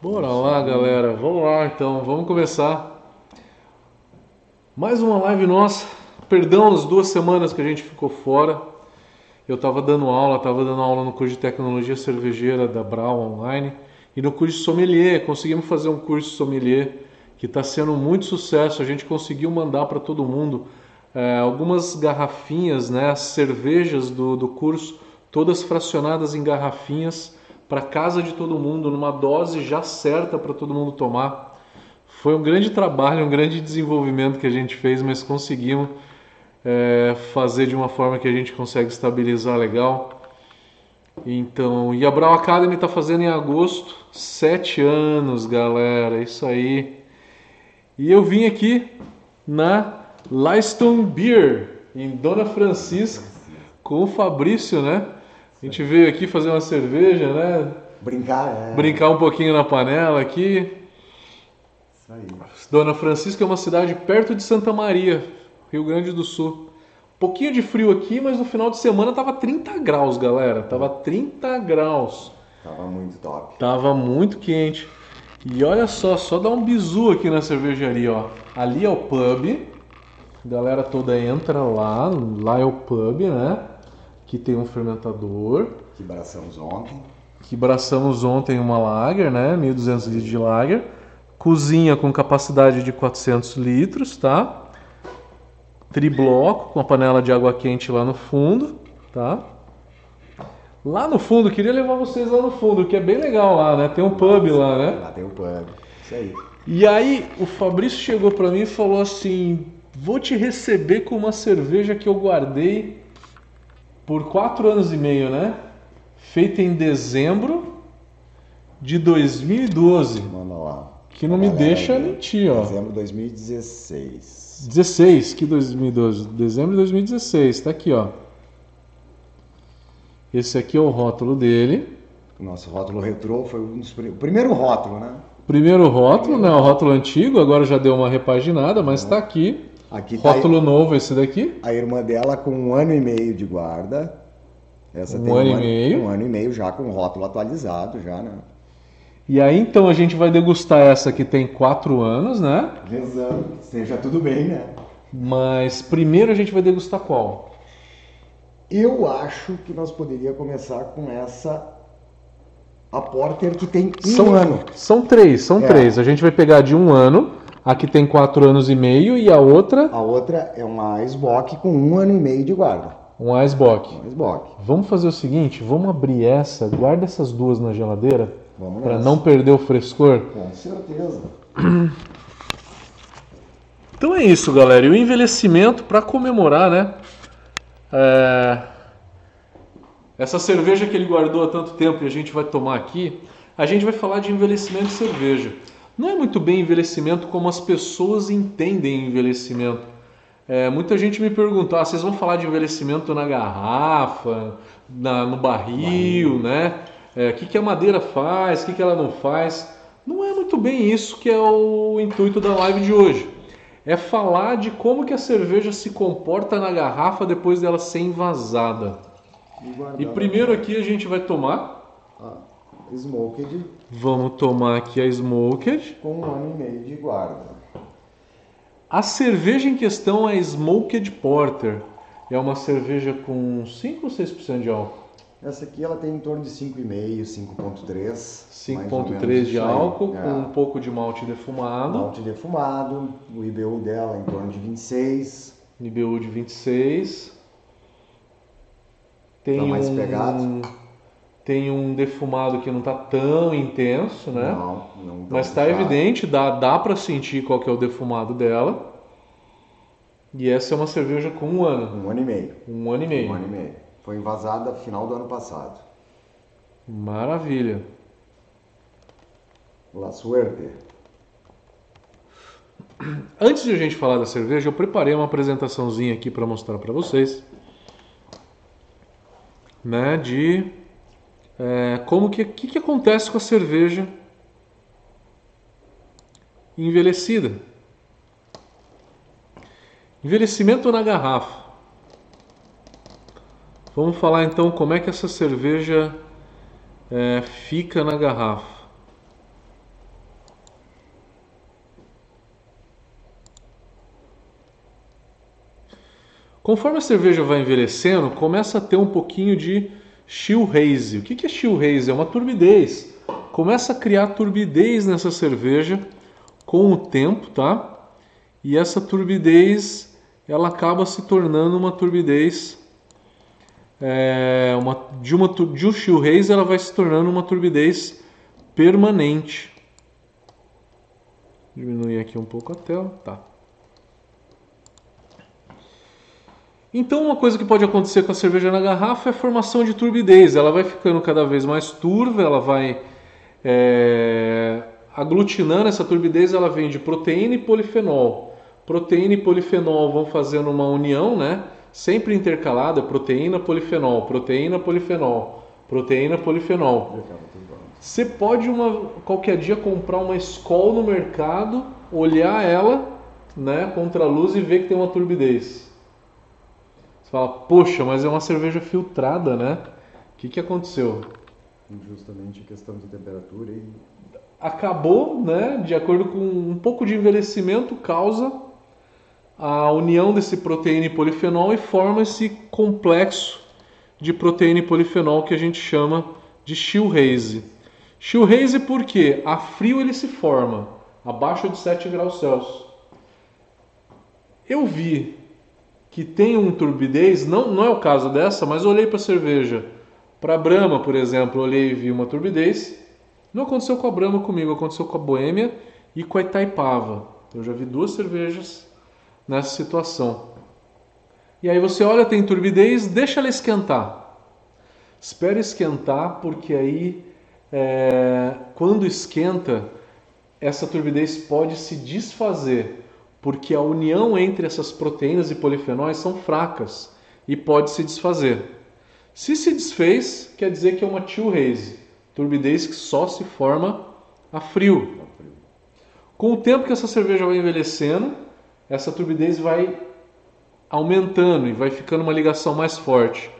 Bora lá, galera. Vamos lá então, vamos começar. Mais uma live nossa. Perdão as duas semanas que a gente ficou fora. Eu estava dando aula, estava dando aula no curso de tecnologia cervejeira da Brau online e no curso sommelier. Conseguimos fazer um curso sommelier que está sendo muito sucesso. A gente conseguiu mandar para todo mundo é, algumas garrafinhas, né, as cervejas do, do curso, todas fracionadas em garrafinhas para casa de todo mundo, numa dose já certa para todo mundo tomar. Foi um grande trabalho, um grande desenvolvimento que a gente fez, mas conseguimos é, fazer de uma forma que a gente consegue estabilizar legal. Então, e a Brau Academy está fazendo em agosto, sete anos, galera, isso aí. E eu vim aqui na Lyston Beer, em Dona Francisca, com o Fabrício, né? A gente veio aqui fazer uma cerveja, né? Brincar, é. Brincar um pouquinho na panela aqui. Isso aí. Dona Francisca é uma cidade perto de Santa Maria, Rio Grande do Sul. Pouquinho de frio aqui, mas no final de semana tava 30 graus, galera. Tava 30 graus. Tava muito top. Tava muito quente. E olha só, só dá um bizu aqui na cervejaria, ó. Ali é o pub. A galera toda entra lá, lá é o pub, né? Aqui tem um fermentador. Que braçamos ontem. Que braçamos ontem uma lager, né? 1200 litros de lager. Cozinha com capacidade de 400 litros, tá? Tribloco com a panela de água quente lá no fundo, tá? Lá no fundo, queria levar vocês lá no fundo, que é bem legal lá, né? Tem um pub lá, né? Lá tem o pub. Isso aí. E aí o Fabrício chegou para mim e falou assim: "Vou te receber com uma cerveja que eu guardei por quatro anos e meio, né? Feita em dezembro de 2012, Manda lá. que não me deixa é mentir, ó. Dezembro de 2016. 16, que 2012, dezembro de 2016, tá aqui, ó. Esse aqui é o rótulo dele. O nosso rótulo retrô foi um dos o primeiro rótulo, né? Primeiro rótulo, né? O rótulo antigo, agora já deu uma repaginada, mas tá aqui. Aqui tá Rótulo novo esse daqui. a irmã dela com um ano e meio de guarda. Essa Um tem ano e meio. Um ano e meio já com o rótulo atualizado já, né? E aí então a gente vai degustar essa que tem 4 anos, né? Rezando esteja tudo bem, né? Mas primeiro a gente vai degustar qual? Eu acho que nós poderíamos começar com essa a Porter que tem um São, ano. são três, são É. três. A gente vai pegar de um ano, a que tem quatro anos e meio, e a outra, A outra é uma Icebox com um ano e meio de guarda. um Icebox. Uma Icebox. Vamos fazer o seguinte, vamos abrir essa, guarda essas duas na geladeira, para não perder o frescor. Com certeza. Então é isso, galera. E o envelhecimento para comemorar, né? É, Essa cerveja que ele guardou há tanto tempo e a gente vai tomar aqui, a gente vai falar de envelhecimento de cerveja. Não é muito bem envelhecimento como as pessoas entendem envelhecimento. É, muita gente me pergunta, ah, vocês vão falar de envelhecimento na garrafa, na- no barril, né? É, O que, que a madeira faz, o que, que ela não faz. Não é muito bem isso que é o intuito da live de hoje. É falar de como que a cerveja se comporta na garrafa depois dela ser envasada. guardar E primeiro aqui a gente vai tomar, Smoked vamos tomar aqui a Smoked. com um ano e meio de guarda. A cerveja em questão é Smoked Porter. É uma cerveja com 5 ou 6% de álcool? Essa aqui ela tem em torno de 5,5, 5,3. mais ou 5,3 menos de álcool, É. com um pouco de malte defumado. Malte defumado, o IBU dela em torno de 26. IBU de 26. Tem Tá mais um, pegado? Tem um defumado que não tá tão intenso, né? Não, não tão Mas tá puxado. evidente, dá, dá para sentir qual que é o defumado dela. E essa é uma cerveja com um ano, Um ano e meio. um ano e meio. Um ano e meio. Foi envasada final do ano passado. Maravilha. La Suerte. Antes de a gente falar da cerveja, eu preparei uma apresentaçãozinha aqui para mostrar para vocês, né, de é, como que, que que acontece com a cerveja envelhecida. Envelhecimento na garrafa. Vamos falar então como é que essa cerveja é, fica na garrafa. Conforme a cerveja vai envelhecendo, começa a ter um pouquinho de chill haze. O que é chill haze? É uma turbidez. Começa a criar turbidez nessa cerveja com o tempo, tá? E essa turbidez, ela acaba se tornando uma turbidez é, uma, de uma de um chill haze, ela vai se tornando uma turbidez permanente. Diminuir aqui um pouco a tela, tá? Então, uma coisa que pode acontecer com a cerveja na garrafa é a formação de turbidez. Ela vai ficando cada vez mais turva, ela vai é, aglutinando essa turbidez. Ela vem de proteína e polifenol. Proteína e polifenol vão fazendo uma união, né? Sempre intercalada, proteína, polifenol, proteína, polifenol, proteína, polifenol. Você pode uma, qualquer dia comprar uma Skol no mercado, olhar ela né, contra a luz e ver que tem uma turbidez. Você fala, poxa, mas é uma cerveja filtrada, né? O que, que aconteceu? Justamente questão de temperatura e. Acabou, né? De acordo com um pouco de envelhecimento, causa a união desse proteína e polifenol e forma esse complexo de proteína e polifenol que a gente chama de Shoehaze. Shoehaze porque a frio ele se forma abaixo de 7 graus Celsius. Eu vi que tem um turbidez, não, não é o caso dessa, mas olhei para a cerveja. Para a Brahma, por exemplo, olhei e vi uma turbidez. Não aconteceu com a Brahma comigo, aconteceu com a Boêmia e com a Itaipava. Eu já vi duas cervejas nessa situação. E aí você olha, tem turbidez, deixa ela esquentar. Espera esquentar, porque aí, é, quando esquenta, essa turbidez pode se desfazer porque a união entre essas proteínas e polifenóis são fracas e pode se desfazer. Se se desfez, quer dizer que é uma haze, turbidez que só se forma a frio. Com o tempo que essa cerveja vai envelhecendo, essa turbidez vai aumentando e vai ficando uma ligação mais forte.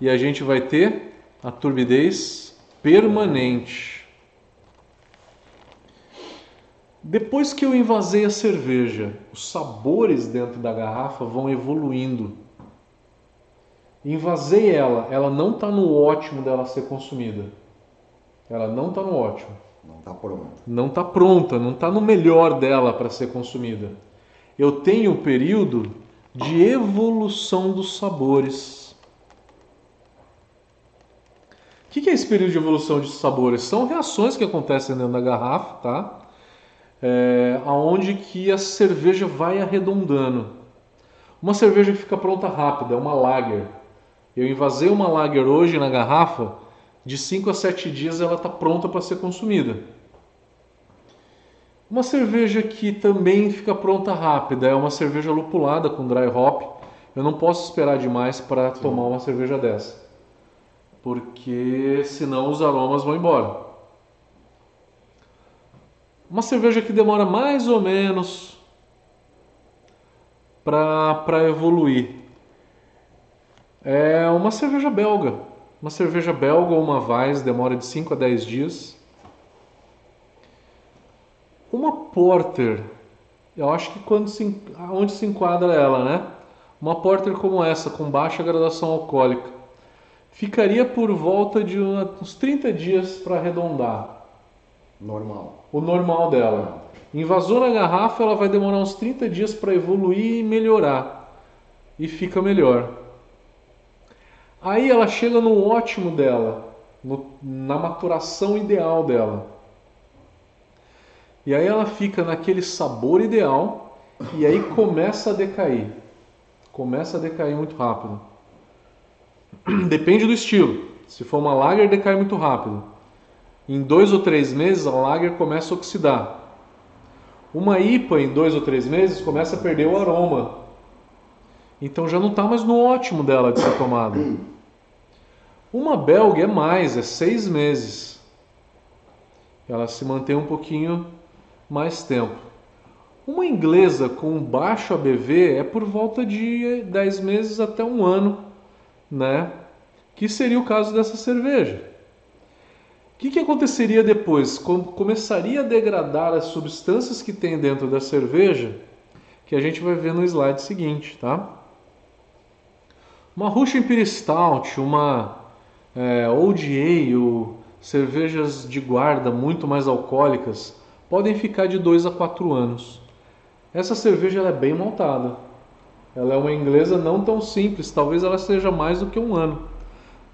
E a gente vai ter a turbidez permanente. Depois que eu invasei a cerveja, os sabores dentro da garrafa vão evoluindo. Invasei ela, ela não está no ótimo dela ser consumida. Ela não está no ótimo. Não está pronta. Não está pronta, não está no melhor dela para ser consumida. Eu tenho um período de evolução dos sabores. O que é esse período de evolução de sabores? São reações que acontecem dentro da garrafa, tá? É, aonde que a cerveja vai arredondando. Uma cerveja que fica pronta rápida, é uma lager. Eu invasei uma lager hoje na garrafa, de 5 a 7 dias ela está pronta para ser consumida. Uma cerveja que também fica pronta rápida é uma cerveja lupulada com dry hop. Eu não posso esperar demais para tomar uma cerveja dessa, porque senão os aromas vão embora. Uma cerveja que demora mais ou menos para evoluir. É uma cerveja belga. Uma cerveja belga ou uma Weiss demora de 5 a 10 dias. Uma Porter, eu acho que quando se, onde se enquadra ela, né? Uma Porter como essa, com baixa graduação alcoólica, ficaria por volta de uns 30 dias para arredondar. Normal. O normal dela. Invasou na garrafa, ela vai demorar uns 30 dias para evoluir e melhorar. E fica melhor. Aí ela chega no ótimo dela, no, na maturação ideal dela. E aí ela fica naquele sabor ideal e aí começa a decair. Começa a decair muito rápido. Depende do estilo. Se for uma lager, decai muito rápido. Em dois ou três meses, a lager começa a oxidar. Uma IPA, em dois ou três meses, começa a perder o aroma. Então já não está mais no ótimo dela de ser tomada. Uma belga é mais, é seis meses. Ela se mantém um pouquinho mais tempo. Uma inglesa com baixo ABV é por volta de 10 meses até um ano, né? Que seria o caso dessa cerveja. Que, que aconteceria depois? Começaria a degradar as substâncias que tem dentro da cerveja, que a gente vai ver no slide seguinte, tá? Uma Russian Imperial Stout, uma é, Old Ale, cervejas de guarda muito mais alcoólicas, podem ficar de 2 a 4 anos. Essa cerveja é bem maltada. Ela é uma inglesa não tão simples, talvez ela seja mais do que um ano.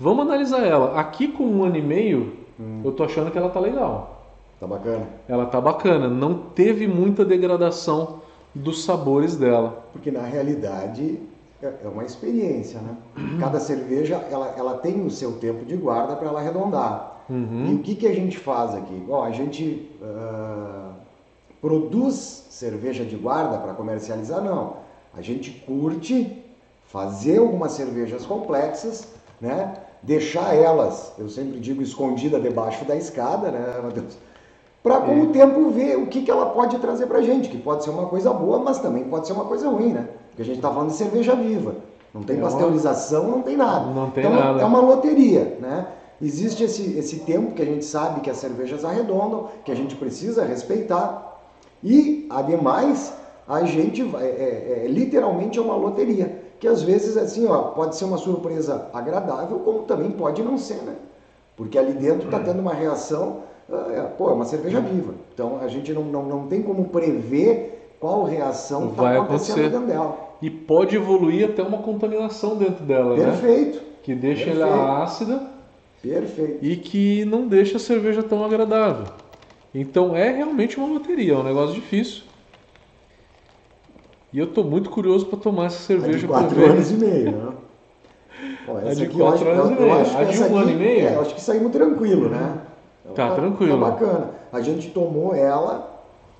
Vamos analisar ela. Aqui com um ano e meio, Hum. Eu tô achando que ela tá legal. Tá bacana? Ela tá bacana. Não teve muita degradação dos sabores dela. Porque na realidade é, é uma experiência, né? Cada cerveja ela, ela tem o seu tempo de guarda para ela arredondar. Uhum. E o que, que a gente faz aqui? Bom, a gente uh, produz cerveja de guarda para comercializar? Não. A gente curte fazer algumas cervejas complexas, né? Deixar elas, eu sempre digo, escondida debaixo da escada, né, Matheus? Para com é. o tempo ver o que, que ela pode trazer para gente, que pode ser uma coisa boa, mas também pode ser uma coisa ruim, né? Porque a gente está falando de cerveja viva. Não tem é pasteurização, não tem nada. Não tem então, nada. É uma loteria, né? Existe esse, esse tempo que a gente sabe que as cervejas arredondam, que a gente precisa respeitar. E, ademais, a gente vai, é, é, é literalmente é uma loteria que às vezes assim, ó, pode ser uma surpresa agradável, como também pode não ser, né? Porque ali dentro está tendo uma reação, ah, é, pô, é uma cerveja viva. Então a gente não, não, não tem como prever qual reação vai acontecer dentro dela. E pode evoluir até uma contaminação dentro dela, Perfeito. né? Perfeito. Que deixa Perfeito. ela ácida. Perfeito. E que não deixa a cerveja tão agradável. Então é realmente uma loteria, é um negócio difícil. E eu estou muito curioso para tomar essa cerveja. De 4 anos e meio, né? Bom, essa a de 4 anos e meio. A de 1 um ano e meio? É, acho que saímos tranquilo, né? Tá, tá tranquilo. Tá bacana. A gente tomou ela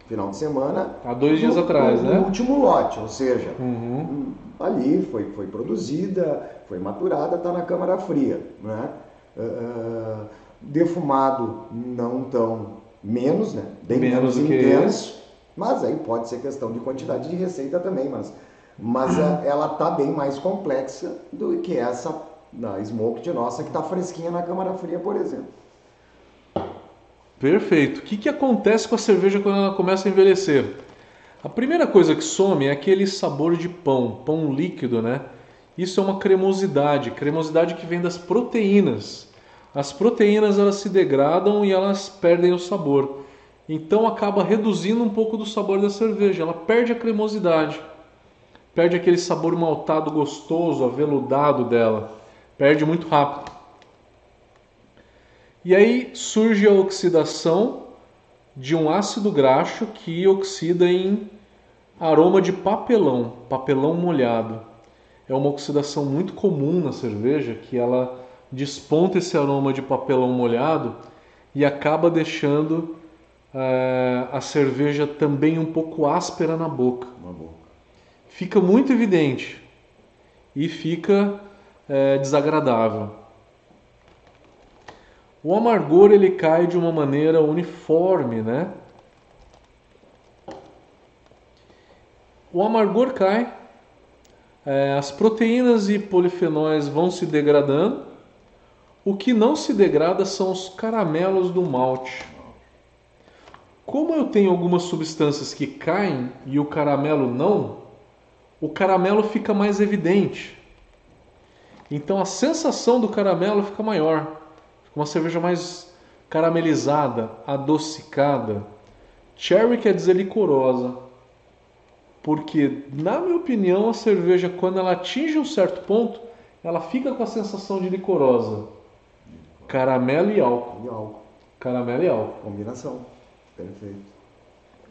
final de semana. Há dois dias no, atrás, no, né? No último lote, ou seja, uhum. ali foi, foi produzida, foi maturada, está na câmara fria, né? Uh, defumado não tão menos, né? Bem menos, menos intenso. Mas aí pode ser questão de quantidade de receita também, mas, mas ela está bem mais complexa do que essa da Smoked nossa que está fresquinha na câmara fria, por exemplo. Perfeito. O que, que acontece com a cerveja quando ela começa a envelhecer? A primeira coisa que some é aquele sabor de pão, pão líquido, né? Isso é uma cremosidade, cremosidade que vem das proteínas. As proteínas elas se degradam e elas perdem o sabor. Então acaba reduzindo um pouco do sabor da cerveja, ela perde a cremosidade, perde aquele sabor maltado gostoso, aveludado dela, perde muito rápido. E aí surge a oxidação de um ácido graxo que oxida em aroma de papelão, papelão molhado. É uma oxidação muito comum na cerveja que ela desponta esse aroma de papelão molhado e acaba deixando uh, a cerveja também um pouco áspera na boca. boca. Fica muito evidente e fica uh, desagradável. O amargor ele cai de uma maneira uniforme, né? O amargor cai, é, as proteínas e polifenóis vão se degradando. O que não se degrada são os caramelos do malte. Como eu tenho algumas substâncias que caem e o caramelo não, o caramelo fica mais evidente. Então a sensação do caramelo fica maior. Fica uma cerveja mais caramelizada, adocicada. Cherry quer dizer licorosa. Porque, na minha opinião, a cerveja, quando ela atinge um certo ponto, ela fica com a sensação de licorosa. Caramelo e álcool. E álcool. Caramelo e álcool. Combinação. Perfeito.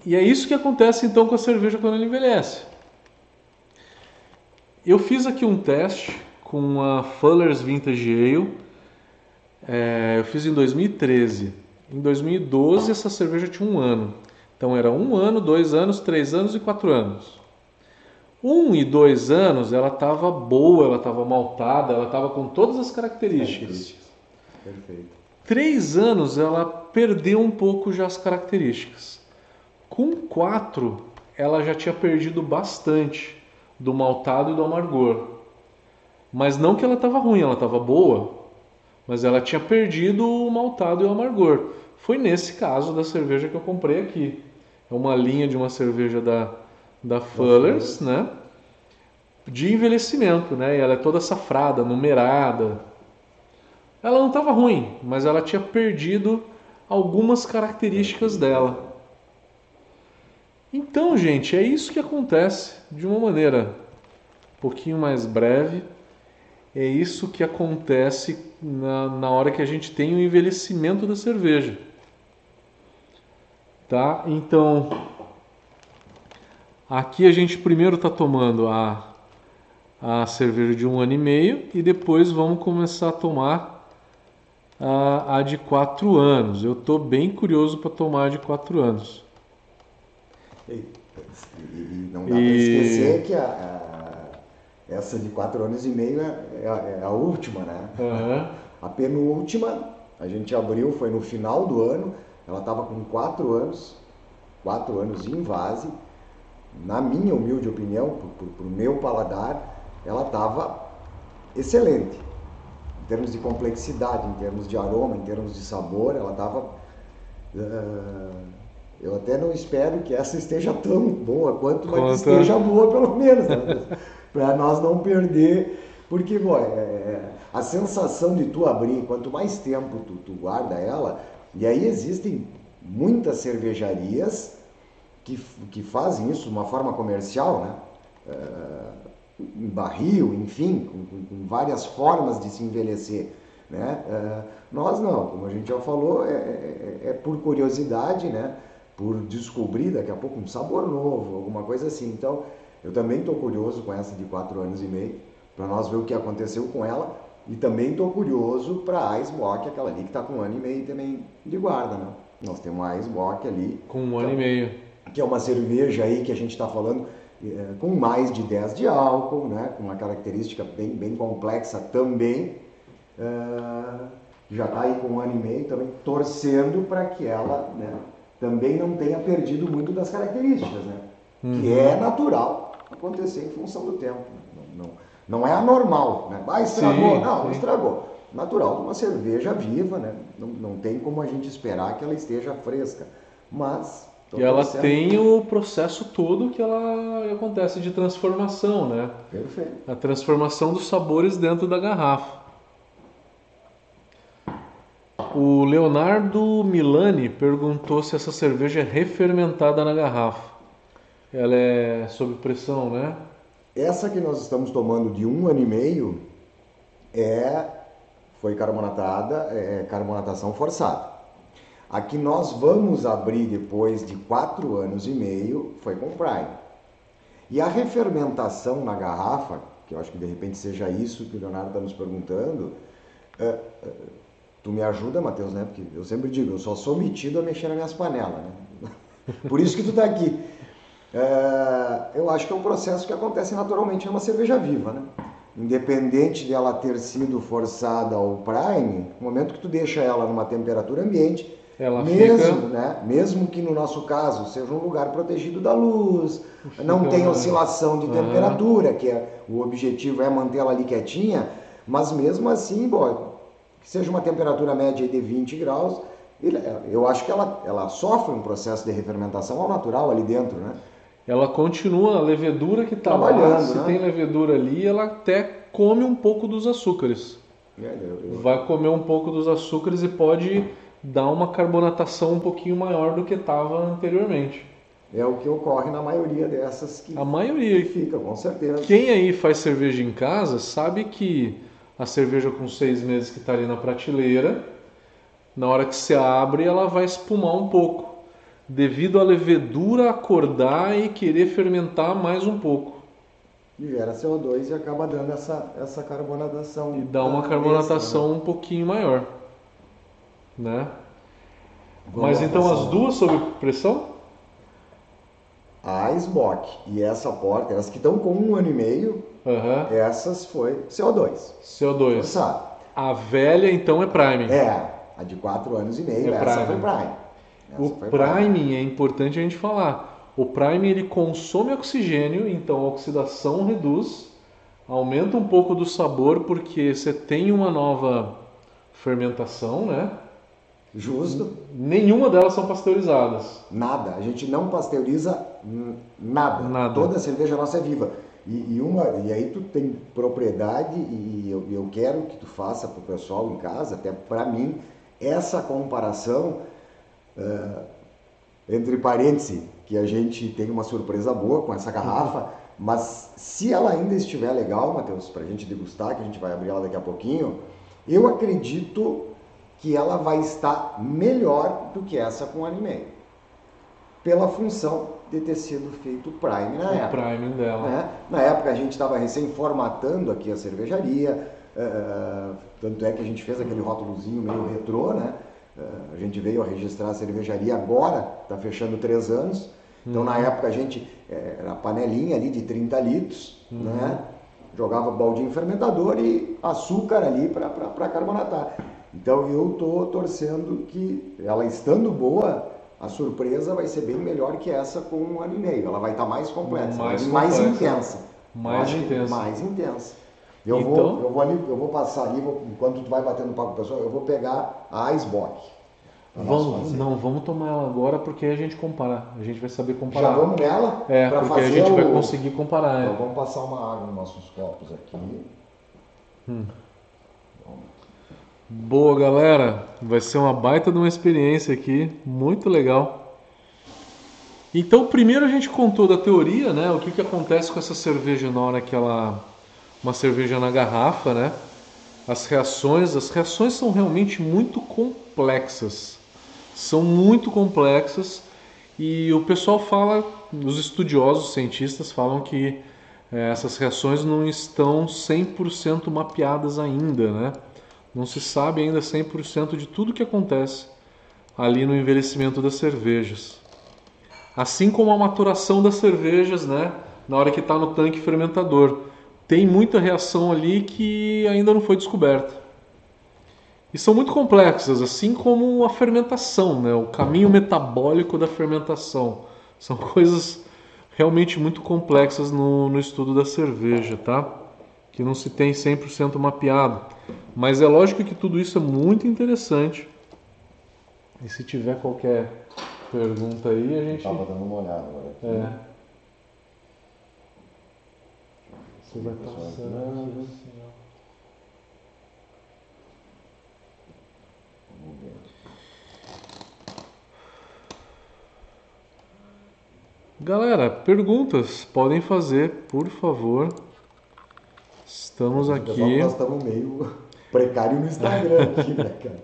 E é isso que acontece então com a cerveja quando ela envelhece. Eu fiz aqui um teste com a Fuller's Vintage Ale. É, eu fiz em 2013. Em 2012 essa cerveja tinha um ano. Então era um ano, dois anos, três anos e quatro anos. Um e dois anos ela estava boa, ela estava maltada, ela estava com todas as características. Perfeito. Três anos ela perdeu um pouco já as características. Com quatro ela já tinha perdido bastante do maltado e do amargor. Mas não que ela estava ruim, ela estava boa. mas ela tinha perdido o maltado e o amargor. Foi nesse caso da cerveja que eu comprei aqui. É uma linha de uma cerveja da, da Fullers, né? De envelhecimento, né? E ela é toda safrada, numerada. Ela não estava ruim, mas ela tinha perdido algumas características dela. Então, gente, é isso que acontece de uma maneira um pouquinho mais breve. É isso que acontece na, na hora que a gente tem o envelhecimento da cerveja. Tá? Então, aqui a gente primeiro está tomando a, a cerveja de um ano e meio e depois vamos começar a tomar a, a de quatro anos. Eu estou bem curioso para tomar a de quatro anos. E, e não dá e... para esquecer que a, a, essa de quatro anos e meio é, é, a, é a última, né? Uhum. A penúltima, a gente abriu, foi no final do ano, ela estava com quatro anos, quatro anos em vase. Na minha humilde opinião, para o meu paladar, ela estava excelente. Termos de complexidade, em termos de aroma, em termos de sabor, ela estava. Uh, eu até não espero que essa esteja tão boa quanto, mas esteja boa pelo menos, né? para nós não perder, porque bom, é, é, a sensação de tu abrir, quanto mais tempo tu, tu guarda ela, e aí existem muitas cervejarias que, que fazem isso de uma forma comercial, né? É, em barril, enfim, com, com, com, várias formas de se envelhecer. Né? É, nós não, como a gente já falou, é, é, é por curiosidade, né? por descobrir daqui a pouco um sabor novo, alguma coisa assim. Então, eu também estou curioso com essa de 4 anos e meio, para nós ver o que aconteceu com ela. E também estou curioso para a Icebox, aquela ali que está com um ano e meio também de guarda, né? Nós temos a Icebox ali. Com um ano é, e meio. Que é uma cerveja aí que a gente está falando é, com mais de 10 de álcool, né? Com uma característica bem, bem complexa também. É, já está aí com um ano e meio também torcendo para que ela, né? também não tenha perdido muito das características, né? Uhum. Que é natural acontecer em função do tempo. Não, não, não é anormal, né? Ah, estragou. Sim, não, sim. estragou. Natural de uma cerveja viva, né? Não, não tem como a gente esperar que ela esteja fresca. Mas. E ela tem o processo todo que ela acontece de transformação, né? Perfeito. A transformação dos sabores dentro da garrafa. O Leonardo Milani perguntou se essa cerveja é refermentada na garrafa. Ela é sob pressão, né? Essa que nós estamos tomando de um ano e meio é foi carbonatada, é carbonatação forçada. A que nós vamos abrir depois de quatro anos e meio foi com Prime. E a refermentação na garrafa, que eu acho que de repente seja isso que o Leonardo está nos perguntando, é, é, Tu me ajuda, Matheus, né? Porque eu sempre digo, eu só sou metido a mexer nas minhas panelas, né? Por isso que tu está aqui. É, eu acho que é um processo que acontece naturalmente numa cerveja viva, né? Independente de ela ter sido forçada ao prime, no momento que tu deixa ela numa temperatura ambiente, ela mesmo, fica... né? Mesmo que no nosso caso seja um lugar protegido da luz, fica... não tem oscilação de temperatura, que é o objetivo é manter ela ali quietinha, mas mesmo assim, bom, que seja uma temperatura média de 20 graus, eu acho que ela, ela sofre um processo de refermentação ao natural ali dentro, né? Ela continua, a levedura que está lá, se né? tem levedura ali, ela até come um pouco dos açúcares. É, eu, eu... Vai comer um pouco dos açúcares e pode dar uma carbonatação um pouquinho maior do que estava anteriormente. É o que ocorre na maioria dessas que a maioria que fica, com certeza. Quem aí faz cerveja em casa sabe que a cerveja com seis meses que está ali na prateleira, na hora que você abre, ela vai espumar um pouco, devido à levedura acordar e querer fermentar mais um pouco. E gera CO2 e acaba dando essa, essa carbonatação. E dá uma carbonatação né? um pouquinho maior. Né? Mas então as duas sob pressão? A Smock e essa porta, elas que estão com um ano e meio, Uhum. Essas foi CO2. CO2. Forçado. A velha então é Prime. É, a de 4 anos e meio, é essa Prime. foi Prime. Essa o foi Prime, Prime é importante a gente falar. O Prime ele consome oxigênio, então a oxidação reduz, aumenta um pouco do sabor porque você tem uma nova fermentação, né? Justo. Nenhuma delas são pasteurizadas. Nada. A gente não pasteuriza nada. Nada. Toda cerveja nossa é viva. E, e, uma, e aí tu tem propriedade e eu, eu quero que tu faça para o pessoal em casa, até para mim, essa comparação, uh, entre parênteses, que a gente tem uma surpresa boa com essa garrafa, mas se ela ainda estiver legal, Matheus, para a gente degustar, que a gente vai abrir ela daqui a pouquinho, eu acredito que ela vai estar melhor do que essa com anime. Pela função de ter sido feito Prime na o época. Prime dela. Né? Na época a gente estava recém formatando aqui a cervejaria, uh, tanto é que a gente fez aquele rótulozinho meio retrô, né? Uh, a gente veio a registrar a cervejaria agora, está fechando três anos. Então, uhum. na época, a gente era panelinha ali de 30 litros, uhum. né? Jogava baldinho fermentador e açúcar ali para carbonatar. Então, eu estou torcendo que ela estando boa, a surpresa vai ser bem melhor que essa com um ano e meio. Ela vai estar tá mais completa, mais, mais intensa. Mais intensa. Mais intensa. Eu, então... vou, eu, vou ali, eu vou passar ali, vou, enquanto tu vai batendo papo com o pessoal, eu vou pegar a Icebox. Vamos, não, vamos tomar ela agora porque a gente compara. A gente vai saber comparar. Já vamos nela? É, porque a gente o... vai conseguir comparar. Então, é. vamos passar uma água nos nossos copos aqui. Hum. Boa, galera. Vai ser uma baita de uma experiência aqui. Muito legal. Então, primeiro a gente contou da teoria, né? O que, que acontece com essa cerveja na hora que ela... Uma cerveja na garrafa, né? As reações. As reações são realmente muito complexas são muito complexas e o pessoal fala, os estudiosos, os cientistas falam que é, essas reações não estão 100% mapeadas ainda, né? Não se sabe ainda 100% de tudo que acontece ali no envelhecimento das cervejas. Assim como a maturação das cervejas, né? Na hora que está no tanque fermentador. Tem muita reação ali que ainda não foi descoberta e são muito complexas, assim como a fermentação, né? o caminho metabólico da fermentação. São coisas realmente muito complexas no, no estudo da cerveja, tá? Que não se tem 100% mapeado. Mas é lógico que tudo isso é muito interessante. E se tiver qualquer pergunta aí, a gente. Estava dando uma olhada agora. Aqui. É. Você vai passando. Galera, perguntas podem fazer, por favor. Estamos aqui. Nós estamos meio precário no Instagram aqui, né, cara?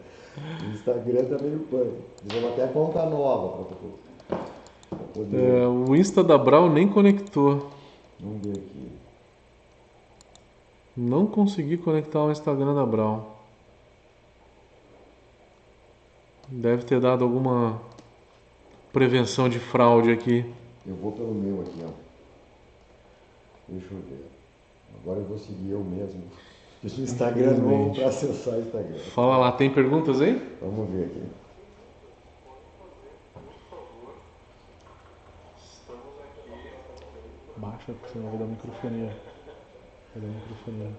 O Instagram tá meio pano. Vamos até conta nova para poder. É, o Insta da Brau nem conectou. Vamos ver aqui. Não consegui conectar o Instagram da Brau. Deve ter dado alguma prevenção de fraude aqui. Eu vou pelo meu aqui, ó. Deixa eu ver. Agora eu vou seguir eu mesmo. Fiz um Instagram novo para acessar o Instagram. Fala lá, tem perguntas aí? Vamos ver aqui. Baixa, porque senão vai dar microfonia. Vai dar microfonia.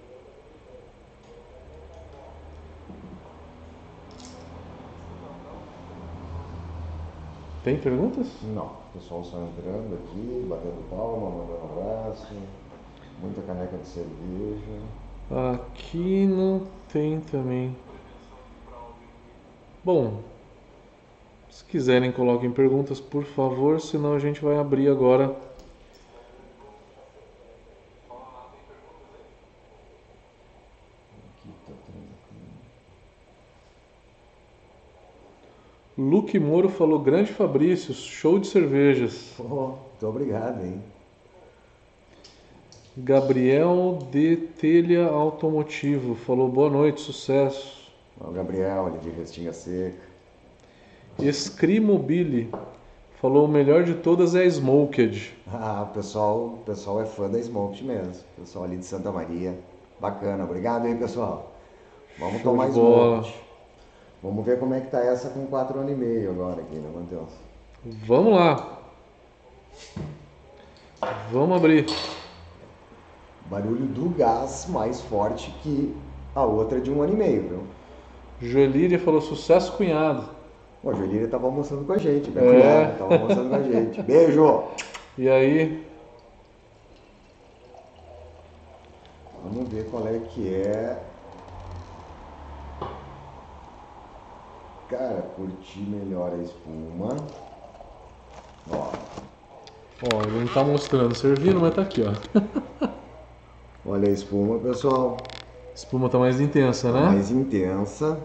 Tem perguntas? Não. O pessoal só entrando aqui, batendo palma, mandando abraço. Muita caneca de cerveja. Aqui não tem também. Bom, se quiserem coloquem perguntas, por favor, senão a gente vai abrir agora Luke Moro falou: Grande Fabrício, show de cervejas. Oh, muito obrigado, hein? Gabriel de Telha Automotivo falou: Boa noite, sucesso. O Gabriel, ele de Restinga Seca. Escrimobile falou: O melhor de todas é a Smoked. Ah, o pessoal, o pessoal é fã da Smoked mesmo. O pessoal ali de Santa Maria. Bacana, obrigado aí, pessoal. Vamos show tomar Smoked. Vamos ver como é que tá essa com 4 anos e meio agora aqui, né, Matheus? Vamos lá. Vamos abrir. Barulho do gás mais forte que a outra de um ano e meio, viu? Joelíria falou sucesso, cunhado. Pô, a Joelíria tava almoçando com a gente, minha É. cunhada tava almoçando com a gente. Beijo! E aí, Vamos ver qual é que é. Cara, curti melhor a espuma. Ó, ó, ele não tá mostrando servindo, mas tá aqui, ó. olha a espuma, pessoal. A espuma tá mais intensa, né? Mais intensa.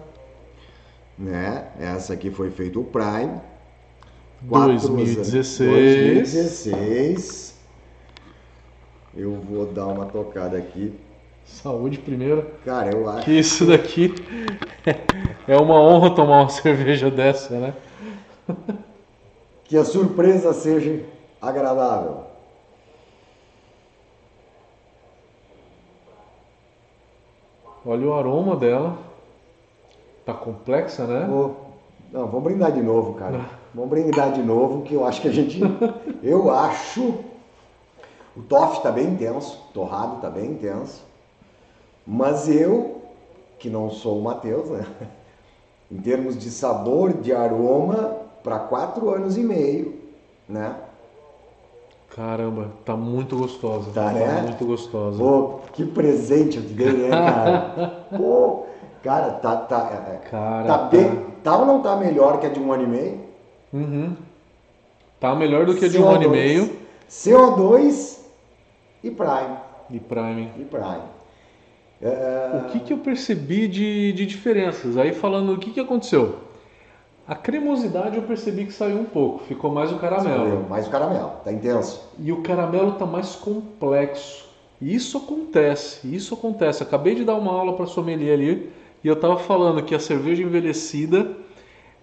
Né? Essa aqui foi feito o Prime. Quatro- 2016. 2016. Eu vou dar uma tocada aqui. Saúde primeiro. Cara, eu acho. Que isso daqui é uma honra tomar uma cerveja dessa, né? Que a surpresa seja agradável. Olha o aroma dela. Tá complexa, né? Ô, Não, vamos brindar de novo, cara. Vamos brindar de novo, que eu acho que a gente. Eu acho. O toff tá bem intenso, o torrado tá bem intenso. Mas eu, que não sou o Matheus, né? Em termos de sabor, de aroma, para quatro anos e meio, né? Caramba, tá muito gostosa. Tá, né? muito gostosa. Pô, que presente eu te dei, né, cara? Pô, cara, tá, tá, é, é, Cara, tá bem. Tá ou não tá melhor que a de um ano e meio? Uhum. Tá melhor do que a de um ano e CO2, meio. CO2 e Prime. E Prime. E Prime. O que, que eu percebi de, de diferenças? Aí falando o que, que aconteceu. A cremosidade eu percebi que saiu um pouco, ficou mais o caramelo. Mais o caramelo, tá intenso. E o caramelo tá mais complexo. E isso acontece, isso acontece. Acabei de dar uma aula para sommelier ali e eu tava falando que a cerveja envelhecida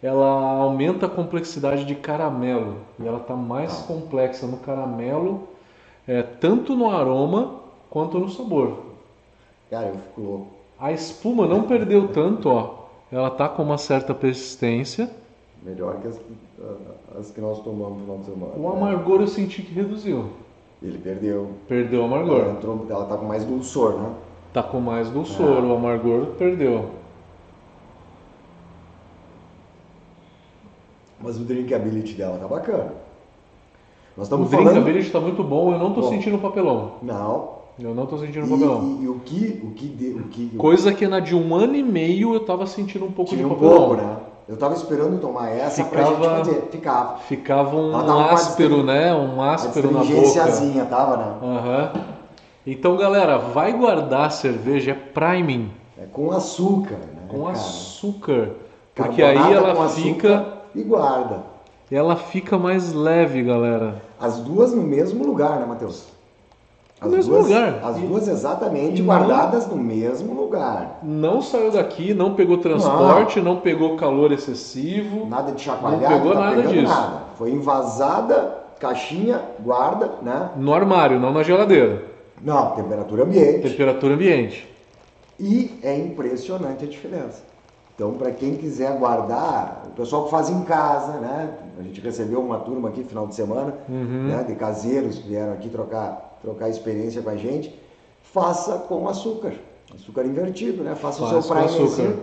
ela aumenta a complexidade de caramelo e ela tá mais complexa no caramelo, é, tanto no aroma quanto no sabor. Cara, eu fico louco. A espuma não perdeu tanto, ó. Ela tá com uma certa persistência. Melhor que as, as que nós tomamos no final de semana. O né? amargor eu senti que reduziu. Ele perdeu. Perdeu o Ela, amargor. entrou, ela tá com mais dulçor, né? Tá com mais dulçor, o amargor perdeu. Mas o drinkability dela tá bacana. Nós O estamos falando... drinkability tá muito bom, eu não tô Bom. sentindo papelão. Não. Eu não tô sentindo E, papelão. e- o que... O que, de- o que Coisa que na de um ano e meio eu tava sentindo um pouco de um papelão. pouco, né? Eu tava esperando tomar essa pra Ficava- gente fazer. Ficava. Ficava um áspero, né? Um áspero na boca. tava, né? Aham. Então, galera, vai guardar a cerveja, é priming, É com açúcar, né? com cara? açúcar. Porque aí ela fica, E guarda. ela fica mais leve, galera. As duas no mesmo lugar, né, Matheus? As No mesmo duas, lugar. As duas exatamente e não- guardadas no mesmo lugar. Não saiu daqui, não pegou transporte, não, pegou calor excessivo. Nada de chacoalhar, Não pegou tá nada disso. nada. Foi invasada, caixinha, guarda, né? No armário, não na geladeira. Não, temperatura ambiente. Temperatura ambiente. E é impressionante a diferença. Então, para quem quiser guardar, o pessoal que faz em casa, né? A gente recebeu uma turma aqui final de semana, Uhum. né? De caseiros que vieram aqui trocar, trocar experiência com a gente. Faça com açúcar, açúcar invertido, né? Faça o Faz seu com primezinho,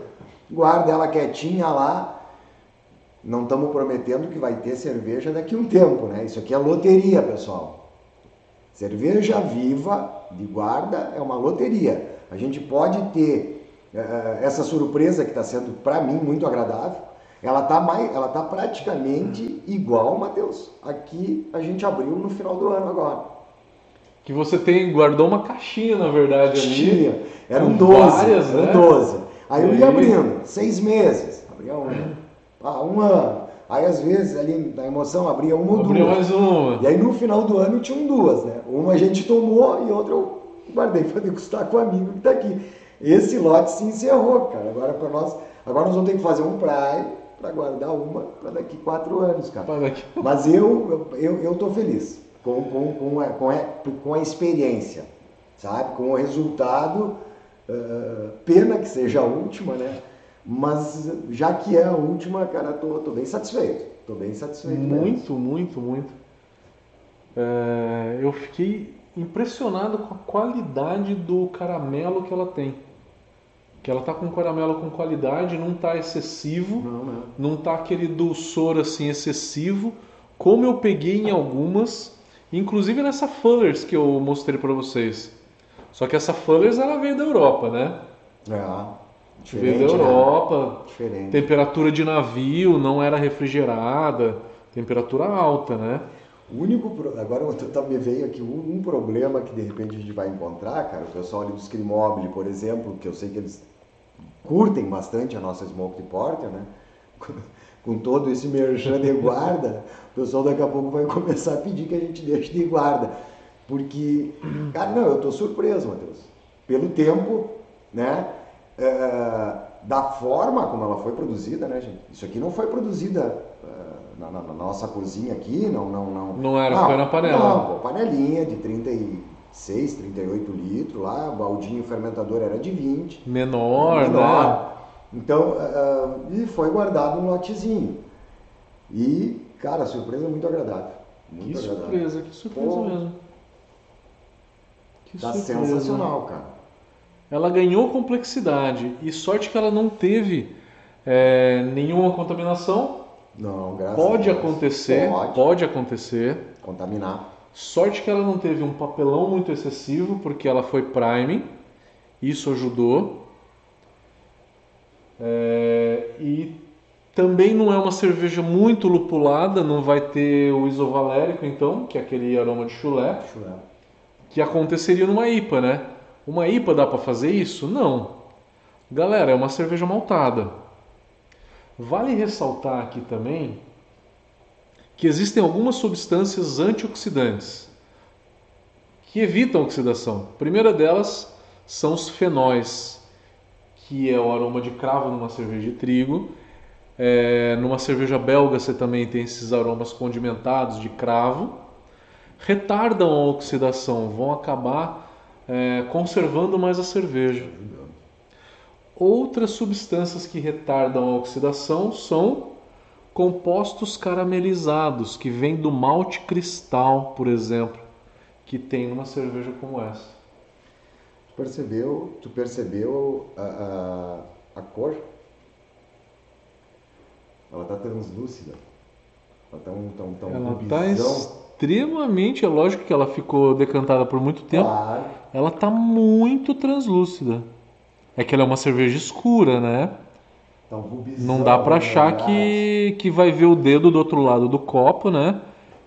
guarda ela quietinha lá. Não estamos prometendo que vai ter cerveja daqui a um tempo, né? Isso aqui é loteria, pessoal. Cerveja viva de guarda é uma loteria. A gente pode ter eh, essa surpresa que está sendo para mim muito agradável. Ela está mais, ela tá praticamente igual, Matheus. Aqui a gente abriu no final do ano agora. Que você tem, guardou uma caixinha, na verdade, ali. Tinha, eram com 12, várias, eram né? 12. Aí eu ia abrindo, seis meses, abria um, ah, um ano. Aí às vezes ali na emoção abria uma ou Abriu duas. mais uma. E aí no final do ano tinham duas, né? Uma a gente tomou e outra eu guardei para degustar com o amigo que está aqui. Esse lote se encerrou, cara. Agora para nós, agora nós vamos ter que fazer um praia para guardar uma para daqui quatro anos, cara. Mas eu eu, eu tô feliz com, com, com, a, com, a, com a experiência, sabe? Com o resultado. ah, pena que seja a última, né? Mas já que é a última, cara, tô, tô bem satisfeito. Tô bem satisfeito. mesmo. Muito, muito, muito. É, eu fiquei impressionado com a qualidade do caramelo que ela tem. que ela tá com caramelo com qualidade, não tá excessivo, Não, não. não tá aquele dulçor assim excessivo, como eu peguei em algumas, inclusive nessa Fullers que eu mostrei para vocês. Só que essa Fullers ela veio da Europa, né? É. Veio da né? Europa, Diferente. temperatura de navio, não era refrigerada, temperatura alta, né? O único. Agora me veio aqui um, um problema que de repente a gente vai encontrar, cara. O pessoal ali do Scrimobile, por exemplo, que eu sei que eles curtem bastante a nossa Smoked Porter, né? Com, todo esse merchan de guarda, o pessoal daqui a pouco vai começar a pedir que a gente deixe de guarda. Porque, cara, não, eu tô surpreso, Matheus. Pelo tempo, né? É, da forma como ela foi produzida, né, gente? Isso aqui não foi produzida é, na, na- na nossa cozinha aqui, não, não, não. Não era, foi na panela. Não, pô, panelinha de 36, 38 litros lá, o baldinho fermentador era de 20. Menor, né? Então, ah, e foi guardado um lotezinho. E, cara, surpresa muito agradável. Que Muito agradável. surpresa, que surpresa Pô. mesmo. Que Tá surpresa. sensacional, cara. Ela ganhou complexidade e sorte que ela não teve é, nenhuma contaminação. Não, graças Pode a Deus. acontecer, Pode pode acontecer. contaminar. Sorte que ela não teve um papelão muito excessivo, porque ela foi priming, isso ajudou. É, e também não é uma cerveja muito lupulada, não vai ter o isovalérico então, que é aquele aroma de chulé, Chulé. que aconteceria numa IPA, né? Uma IPA dá para fazer isso? Não. Galera, é uma cerveja maltada. Vale ressaltar aqui também que existem algumas substâncias antioxidantes que evitam oxidação. A primeira delas são os fenóis, que é o aroma de cravo numa cerveja de trigo. É, numa cerveja belga você também tem esses aromas condimentados de cravo. Retardam a oxidação, vão acabar é, conservando mais a cerveja. Outras substâncias que retardam a oxidação são compostos caramelizados, que vêm do malte cristal, por exemplo, que tem numa cerveja como essa. Tu percebeu, tu percebeu a, a, a cor? Ela tá translúcida. Ela tá um tão, tão Ela está rubizão. extremamente, é lógico que ela ficou decantada por muito tempo, Claro. ela está muito translúcida. É que ela é uma cerveja escura, né? Tá um rubizão, Não dá de achar verdade. que, que vai ver o dedo do outro lado do copo, né?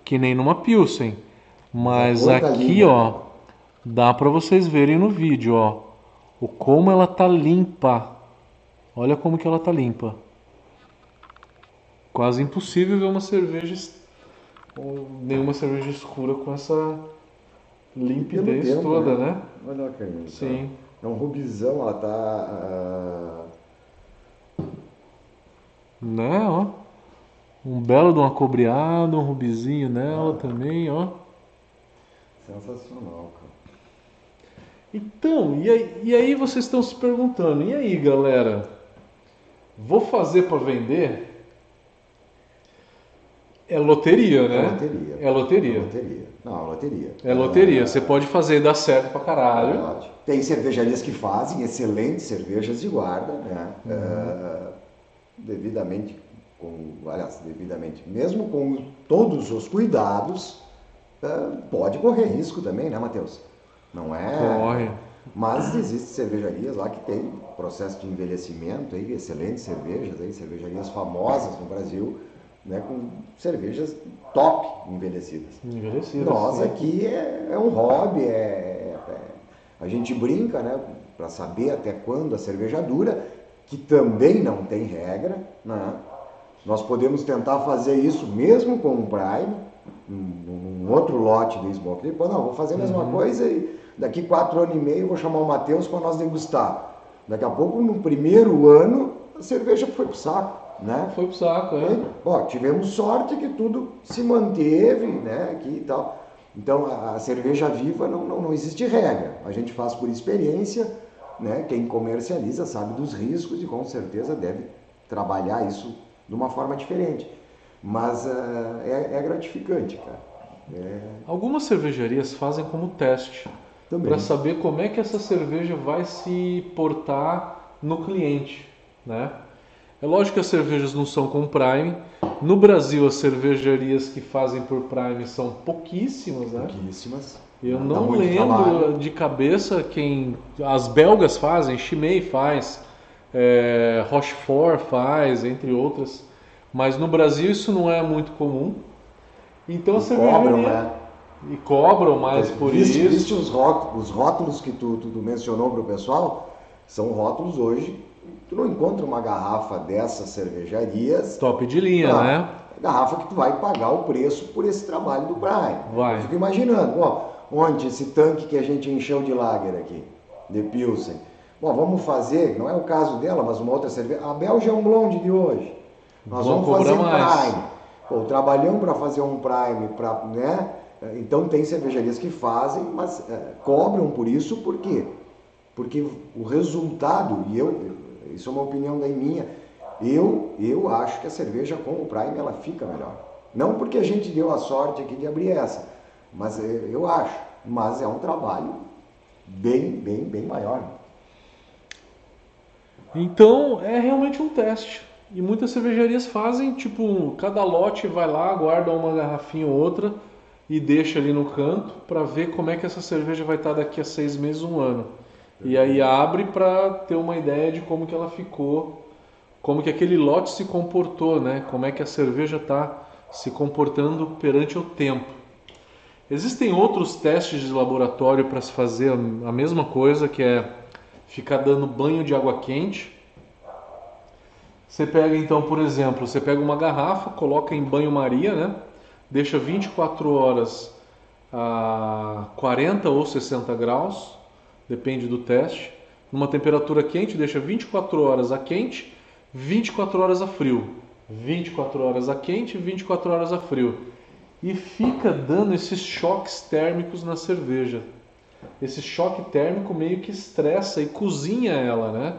Que nem numa Pilsen. Mas tá aqui, linda, ó? Dá pra vocês verem no vídeo, ó, o como ela tá limpa. Olha como que ela tá limpa. Quase impossível ver uma cerveja nenhuma cerveja escura com essa limpidez tempo, toda, né? né? Olha lá, Carlinhos. Sim. É um rubizão, ela tá. ah, Né, ó. Um belo de um acobreado, um rubizinho nela Ah. também, ó. sensacional, cara. Então, e aí, e aí vocês estão se perguntando, e aí galera, vou fazer para vender? É loteria, né? É loteria. É loteria. É loteria. Não, é loteria. É loteria. Você pode fazer e dar certo pra caralho. Verdade. Tem cervejarias que fazem excelentes cervejas de guarda, né? Uhum. É, devidamente, com, aliás, devidamente, mesmo com todos os cuidados, é, pode correr risco também, né, Matheus? Não é? Corre. Mas existem cervejarias lá que tem processo de envelhecimento, aí, excelentes cervejas, aí, cervejarias famosas no Brasil, né, com cervejas top envelhecidas. Envelhecido. Nós sim. aqui é, é um hobby, é, é- a gente brinca, né, para saber até quando a cerveja dura, que também não tem regra, né? Nós podemos tentar fazer isso mesmo com um Prime, um, um outro lote de Smoke. Depois, não, vou fazer a mesma coisa e daqui quatro anos e meio eu vou chamar o Matheus para nós degustar. Daqui a pouco, no primeiro ano, a cerveja foi pro saco, né? Foi pro saco, é. Ó, tivemos sorte que tudo se manteve, né, aqui e tal. Então, a, a cerveja viva não, não, não existe regra. A gente faz por experiência, né? Quem comercializa sabe dos riscos e com certeza deve trabalhar isso de uma forma diferente. Mas ah, é, é gratificante, cara. É, Algumas cervejarias fazem como teste também. para saber como é que essa cerveja vai se portar no cliente, né? É lógico que as cervejas não são com Prime. No Brasil, as cervejarias que fazem por Prime são pouquíssimas, né? Pouquíssimas. Eu não lembro de cabeça quem. As belgas fazem, Chimay faz, é, Rochefort faz, entre outras. Mas no Brasil isso não é muito comum. Então a cervejaria. Cobram, né? E cobram mais por viste, isso. Viste os rótulos, os rótulos que tu, tu, tu mencionou para o pessoal? São rótulos hoje. Tu não encontra uma garrafa dessas cervejarias. Top de linha, ah, né? Garrafa que tu vai pagar o preço por esse trabalho do Brian. Vai. Eu fico imaginando, ó, onde esse tanque que a gente encheu de lager aqui, de Pilsen. Bom, vamos fazer, não é o caso dela, mas uma outra cerveja. A Belgia é um blonde de hoje. Nós vamos, vamos fazer um Prime. Pô, trabalhamos para fazer um Prime, pra, né? Então tem cervejarias que fazem, mas é, cobram por isso, por quê? Porque o resultado, e eu, isso é uma opinião da minha, eu, eu acho que a cerveja com o Prime ela fica melhor. Não porque a gente deu a sorte aqui de abrir essa, mas é, eu acho. Mas é um trabalho bem, bem, bem maior. Então é realmente um teste. E muitas cervejarias fazem, tipo, cada lote vai lá, guarda uma garrafinha ou outra e deixa ali no canto para ver como é que essa cerveja vai estar daqui a seis meses, um ano. E aí abre para ter uma ideia de como que ela ficou, como que aquele lote se comportou, né? Como é que a cerveja está se comportando perante o tempo. Existem outros testes de laboratório para se fazer a mesma coisa, que é ficar dando banho de água quente. Você pega então, por exemplo, você pega uma garrafa, coloca em banho-maria, né? Deixa 24 horas a 40 ou 60 graus, depende do teste. Numa temperatura quente, deixa 24 horas a quente, 24 horas a frio. 24 horas a quente, 24 horas a frio e fica dando esses choques térmicos na cerveja. Esse choque térmico meio que estressa e cozinha ela, né?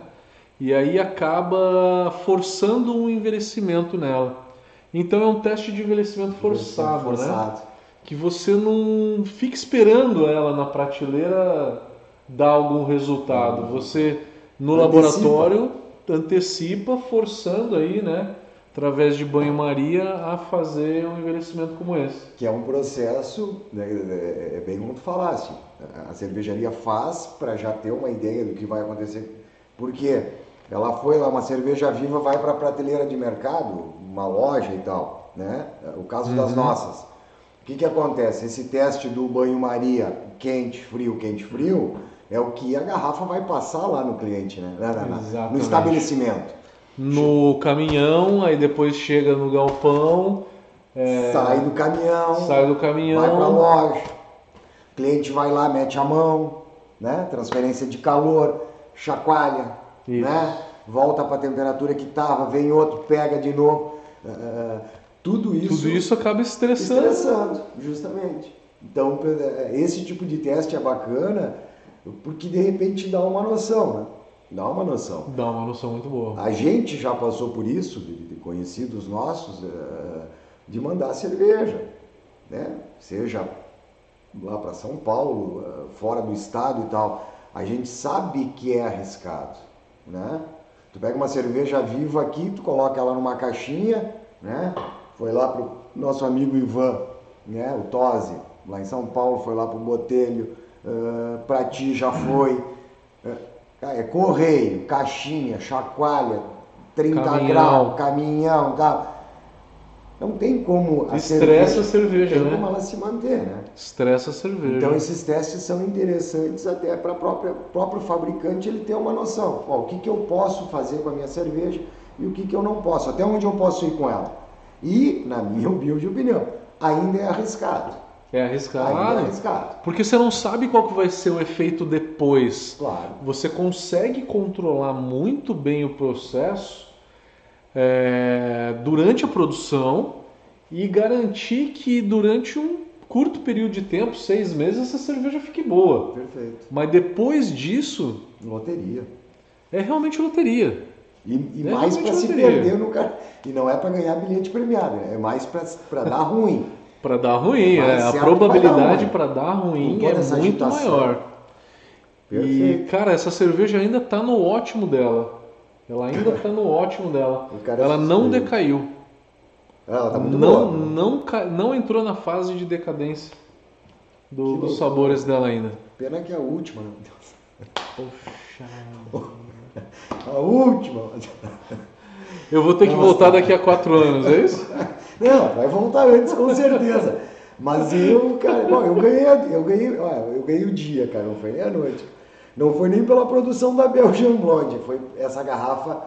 E aí acaba forçando um envelhecimento nela. Então é um teste de envelhecimento forçado, forçado. né? Que você não fica esperando ela na prateleira dar algum resultado. Você no antecipa. laboratório antecipa forçando aí, né? através de banho-maria, a fazer um envelhecimento como esse. Que é um processo, né, é, é bem como tu falaste, a cervejaria faz para já ter uma ideia do que vai acontecer. Porque ela foi lá, uma cerveja viva vai para a prateleira de mercado, uma loja e tal, né? O caso uhum. das nossas. O que, que acontece? Esse teste do banho-maria quente, frio, quente, frio, é o que a garrafa vai passar lá no cliente, né? no estabelecimento no caminhão, aí depois chega no galpão. É, sai do caminhão. Sai do caminhão. Vai para a loja. O cliente vai lá, mete a mão, né? Transferência de calor, chacoalha, Isso. né? Volta para a temperatura que estava, vem outro, pega de novo. Uh, tudo isso. Tudo isso acaba estressando. Estressando, justamente. Então, esse tipo de teste é bacana porque de repente dá uma noção, né? Dá uma noção. Dá uma noção muito boa. A gente já passou por isso, de, conhecidos nossos, uh, de mandar cerveja, né? Seja lá para São Paulo, uh, fora do estado e tal. A gente sabe que é arriscado, né? Tu pega uma cerveja viva aqui, tu coloca ela numa caixinha, né? Foi lá pro nosso amigo Ivan, né? O Tosi, lá em São Paulo, foi lá pro Botelho, uh, para ti já foi. Uh, é correio, caixinha, chacoalha, 30 caminhão. graus, caminhão, tal. Não tem como a Estressa cerveja, a cerveja, tem né? como ela se manter, né? Estressa a cerveja. Então esses testes são interessantes até para o próprio fabricante ele ter uma noção. Ó, o que, que eu posso fazer com a minha cerveja e o que, que eu não posso, até onde eu posso ir com ela. E, na minha humilde opinião, ainda é arriscado. É arriscado. Ainda é arriscado. Porque você não sabe qual que vai ser o efeito depois. Claro. Você consegue controlar muito bem o processo é, durante a produção e garantir que durante um curto período de tempo, seis meses, essa cerveja fique boa. Perfeito. Mas depois disso. Loteria. É realmente loteria. E, e é mais para se perder no cara. E não é para ganhar bilhete premiado, é mais para dar ruim. Para dar ruim, é, a probabilidade para dar ruim é muito agitação. maior. Perfeito. E, cara, essa cerveja ainda tá no ótimo dela. Ela ainda tá no ótimo dela. Ela não decaiu. Ela tá muito não, boa. Não, não entrou na fase de decadência do, dos sabores dela ainda. Pena que é a última, né? Poxa. A última. Eu vou ter que voltar daqui a quatro anos, é isso? Não, vai voltar antes, com certeza. Mas eu, cara, bom, eu ganhei, eu ganhei, ó, eu ganhei o dia, cara, não foi nem a noite. Não foi nem pela produção da Belgian Blonde, foi essa garrafa,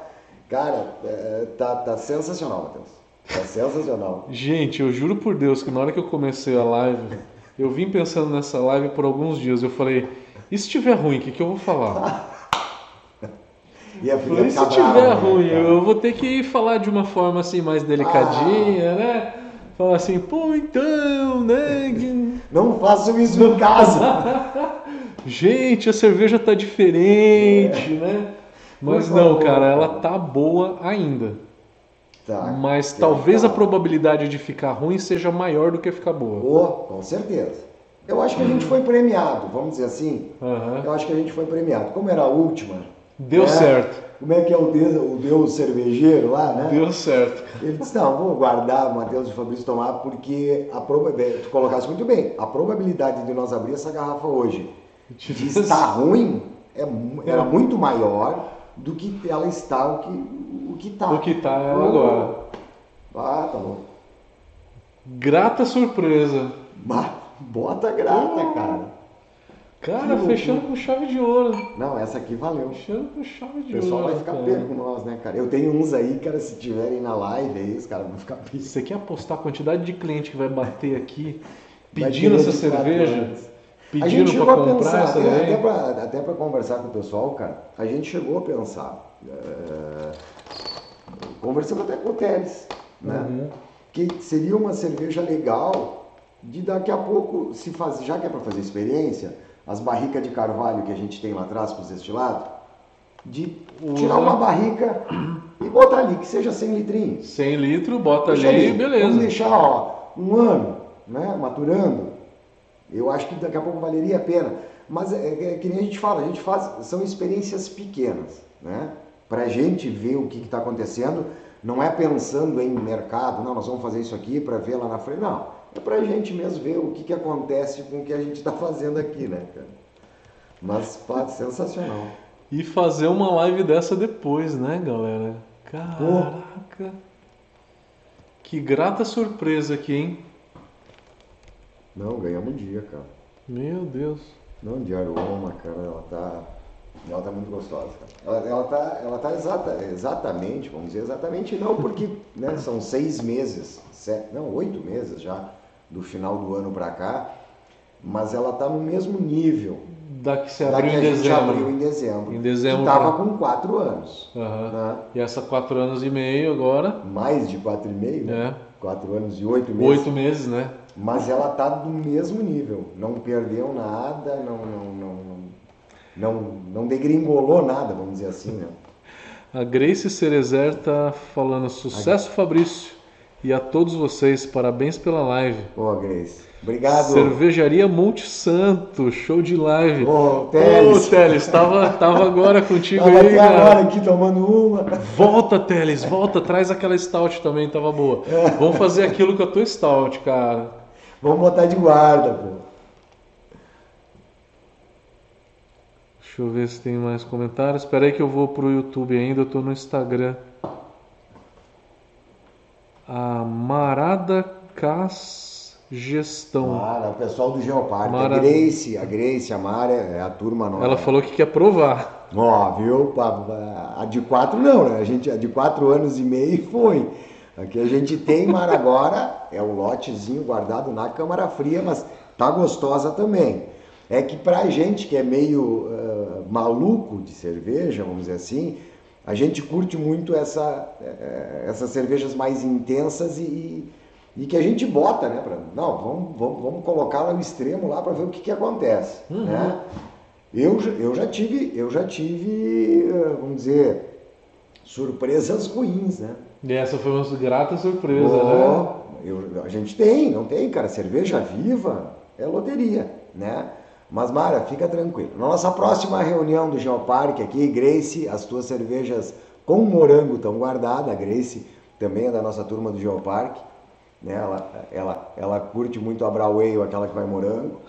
cara, é, tá, tá sensacional, Matheus. Tá sensacional. Gente, eu juro por Deus que na hora que eu comecei a live, eu vim pensando nessa live por alguns dias. Eu falei, e se tiver ruim, o que, que eu vou falar? E a falei, se tiver né, ruim, eu vou ter que falar de uma forma assim mais delicadinha, ah. né? Falar assim, pô, então, né? Não façam isso em casa. Gente, a cerveja tá diferente, é. né? Mas Por não, favor, cara, ela tá boa ainda. Tá, Mas talvez tá. a probabilidade de ficar ruim seja maior do que ficar boa. Oh, com certeza. Eu acho que a gente foi premiado, vamos dizer assim. Uhum. Eu acho que a gente foi premiado. Como era a última, Deu né? certo. Como é que é o Deus, o Deus cervejeiro lá, né? Deu certo. Ele disse, não, vou guardar o Matheus e o Fabrício tomar porque a probabilidade, tu colocaste muito bem, a probabilidade de nós abrir essa garrafa hoje de estar ruim é, era é. muito maior do que ela está o que o que está. O que está ela agora. Ah, tá bom. Grata surpresa. Bota grata, cara. Cara, fechando com chave de ouro. Não, essa aqui valeu. Fechando com chave de ouro. O pessoal ouro, vai ficar perto com nós, né, cara? Eu tenho uns aí, cara, se tiverem na live aí, os caras vão ficar. Você quer apostar a quantidade de cliente que vai bater aqui pedindo essa cerveja? Pedindo para comprar pensar, essa até, até, até para conversar com o pessoal, cara, a gente chegou a pensar. É, conversando até com o Teles, né? Uhum. Que seria uma cerveja legal de daqui a pouco se fazer, já que é para fazer experiência as barricas de carvalho que a gente tem lá atrás para os destilados, de tirar uma barrica e botar ali, que seja 100 litrinhos. 100 litros, bota ali, ali, beleza. Vamos deixar ó, um ano, né, maturando. Eu acho que daqui a pouco valeria a pena. Mas é, é, é que nem a gente fala, a gente faz, são experiências pequenas, né? Para a gente ver o que está acontecendo, não é pensando em mercado, não, nós vamos fazer isso aqui para ver lá na frente, não é para a gente mesmo ver o que, que acontece com o que a gente está fazendo aqui, né, cara? Mas pá, sensacional. E fazer uma live dessa depois, né, galera? Caraca! Que grata surpresa aqui, hein? Não, ganhamos um dia, cara. Meu Deus. Não, de aroma, cara, ela tá. Ela tá muito gostosa, cara. Ela, ela tá, ela tá exata, exatamente, vamos dizer exatamente, não, porque né, são seis meses, sete, não, oito meses já do final do ano para cá, mas ela está no mesmo nível da que se abriu, em, dezembro. abriu em dezembro. Em dezembro. Estava com quatro anos. Uhum. Né? E essa quatro anos e meio agora? Mais de quatro e meio? É. Quatro anos e oito meses. Oito meses, né? Mas ela está do mesmo nível. Não perdeu nada, não, não, não, não, não degringolou nada, vamos dizer assim, né? A Grace Cerezer está falando sucesso, Fabrício. E a todos vocês, parabéns pela live. Boa, Grace. Obrigado. Cervejaria Monte Santo, show de live. Ô, Teles. Ô, Teles, tava, tava agora contigo tava aí, cara. agora aqui tomando uma. Volta, Teles, volta, traz aquela stout também, tava boa. É. Vamos fazer aquilo com a tua stout, cara. Vamos botar de guarda, pô. Deixa eu ver se tem mais comentários. Espera aí que eu vou pro YouTube ainda, eu tô no Instagram a Marada Cas Gestão. Mara, o pessoal do Geoparque. Mara... A Grace, a Grace, a Mara, é a turma nova. Ela falou que quer provar. Ó, viu? A de quatro não, né? A, gente, a de quatro anos e meio foi. Aqui a gente tem, Mara, agora é um lotezinho guardado na Câmara Fria, mas tá gostosa também. É que pra gente que é meio uh, maluco de cerveja, vamos dizer assim, a gente curte muito essa, é, essas cervejas mais intensas e, e que a gente bota, né? Pra, não, vamos, vamos, vamos colocar lá no extremo lá para ver o que, que acontece. Uhum. Né? Eu, eu já tive, eu já tive, eh, vamos dizer, surpresas ruins, né? E essa foi uma grata surpresa, oh, né? Eu, a gente tem, não tem, cara. Cerveja viva é loteria, né? Mas, Mara, fica tranquilo. Na nossa próxima reunião do Geoparque aqui, Grace, as tuas cervejas com morango estão guardadas. A Grace também é da nossa turma do Geoparque. Né? Ela, ela, ela curte muito a Brauale, aquela que vai morango.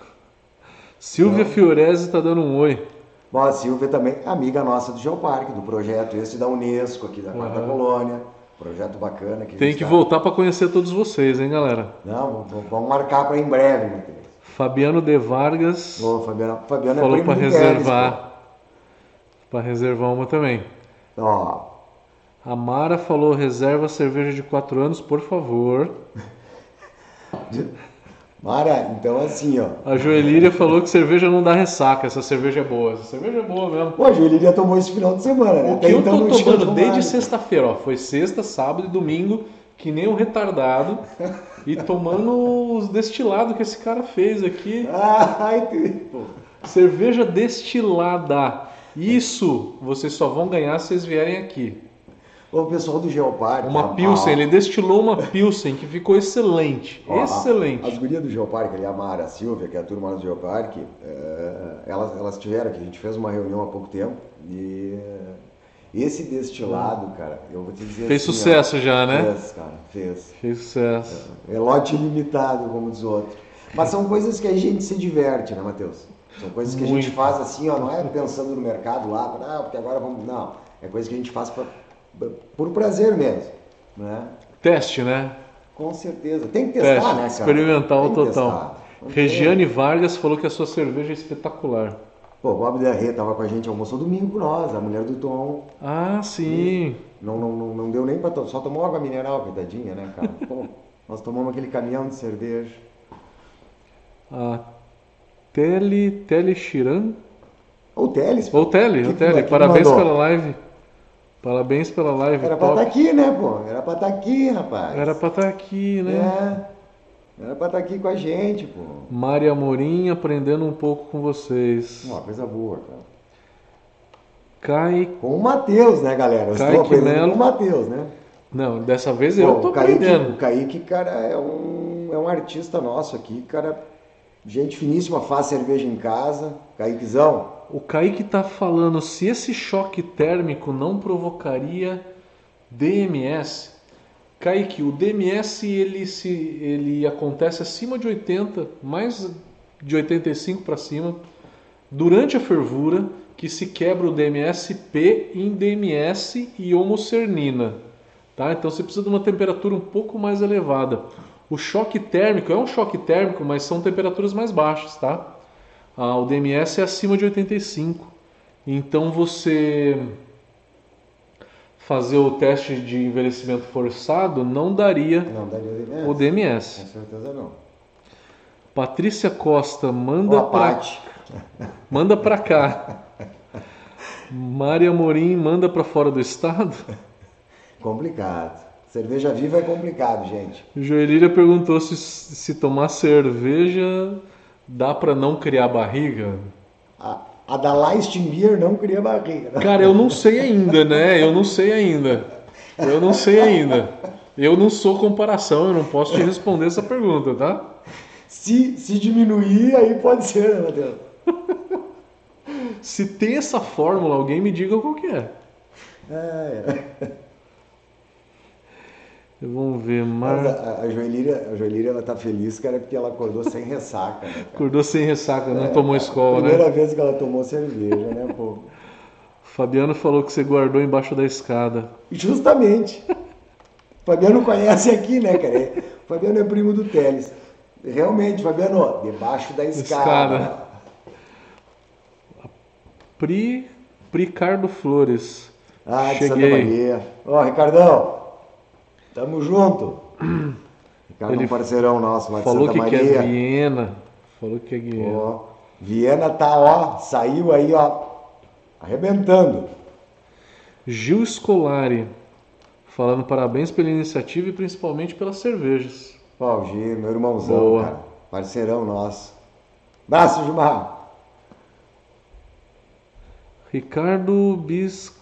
Silvia então, Fiorese está dando um oi. Bom, a Silvia também é amiga nossa do Geoparque, do projeto esse da Unesco, aqui da Quarta uhum. Colônia. Projeto bacana. Que Tem que tá... voltar para conhecer todos vocês, hein, galera? Não, vamos marcar para em breve, Matheus. Fabiano de Vargas. Ô, Fabiano, Fabiano é falou para reservar. Para reservar uma também. Ó. A Mara falou: reserva cerveja de 4 anos, por favor. Mara, então assim, ó. A Joelíria falou que cerveja não dá ressaca, essa cerveja é boa. Essa cerveja é boa mesmo. Pô, a Joelíria tomou esse final de semana, né? O que Até eu então tô tomando desde sexta-feira, ó. Foi sexta, sábado e domingo, que nem um retardado. e tomando os destilados que esse cara fez aqui. Ai, Cerveja destilada. Isso vocês só vão ganhar se vocês vierem aqui. O pessoal do Geoparque. Uma Pilsen, ele destilou uma Pilsen que ficou excelente. Ó, excelente. As gurias do Geoparque, ali, a Mara a Silvia, que é a turma do Geoparque, é, elas, elas tiveram aqui, a gente fez uma reunião há pouco tempo e esse destilado, cara, eu vou te dizer Fez assim, sucesso ó, já, né? Fez, cara, fez. Fez sucesso. É, é lote ilimitado, como diz outro. Mas são coisas que a gente se diverte, né, Matheus? São coisas que Muito. a gente faz assim, ó, não é pensando no mercado lá, ah, porque agora vamos. Não. É coisa que a gente faz pra, por prazer mesmo. Né? Teste, né? Com certeza. Tem que testar, Teste, né, cara? Experimental total. Regiane Vargas falou que a sua cerveja é espetacular. Pô, o Bob Derrê estava com a gente, almoçou domingo com nós, a mulher do Tom. Ah, sim. Não, não, não, não deu nem para só tomou água mineral, coitadinha, né, cara? Pô, nós tomamos aquele caminhão de cerveja. A Tele, Tele Chiran? Ou Teles. Ou Tele, o Tele. Parabéns pela live. Parabéns pela live. Era top. pra estar tá aqui, né, pô? Era pra estar tá aqui, rapaz. Era pra estar tá aqui, né? É. Era pra estar aqui com a gente, pô. Maria Amorim aprendendo um pouco com vocês. Uma coisa boa, cara. Cai. Com o Matheus, né, galera? Eu Kaique estou aprendendo Melo. com o Matheus, né? Não, dessa vez eu tô aprendendo. O Kaique, cara, é um, é um artista nosso aqui, cara. Gente finíssima, faz cerveja em casa. Kaiquezão, o Kaique está falando se esse choque térmico não provocaria DMS. Kaique, o DMS ele, se, ele acontece acima de 80, mais de 85 para cima, durante a fervura, que se quebra o DMS-P em DMS e homocernina. Tá? Então você precisa de uma temperatura um pouco mais elevada. O choque térmico é um choque térmico, mas são temperaturas mais baixas, tá? Ah, o DMS é acima de 85. Então você fazer o teste de envelhecimento forçado não daria, não daria DMS. o DMS. Com certeza não. Patrícia Costa manda para manda para cá. Maria Morim manda para fora do estado. Complicado. Cerveja viva é complicado, gente. Joelíria perguntou se, se tomar cerveja dá para não criar barriga? A, a da Beer não cria barriga. Cara, eu não sei ainda, né? Eu não sei ainda. Eu não sei ainda. Eu não sou comparação, eu não posso te responder essa pergunta, tá? Se, se diminuir, aí pode ser, né, Matheus? se tem essa fórmula, alguém me diga qual que é. É, é. Vamos ver, Mar... a, a, Joelíria, a Joelíria ela tá feliz, cara, porque ela acordou sem ressaca, né, Acordou sem ressaca, não é, tomou escola, primeira né? Primeira vez que ela tomou cerveja, né, pô? Fabiano falou que você guardou embaixo da escada. Justamente. Fabiano conhece aqui, né, cara? Fabiano é primo do Teles. Realmente, Fabiano, debaixo da escada. escada. Pri, Pricardo Flores. Ah, de Cheguei. Santa Maria. Ó, Ricardão, Tamo junto. Ricardo Ele é um parceirão nosso, lá falou Santa que Maria. Quer Viena. Falou que é Viena. Ó, Viena tá, ó, saiu aí, ó, arrebentando. Gil Scolari, falando parabéns pela iniciativa e principalmente pelas cervejas. Ó, o Gil, meu irmãozão, Boa. cara. Parceirão nosso. Abraço, Gilmar. Ricardo Bis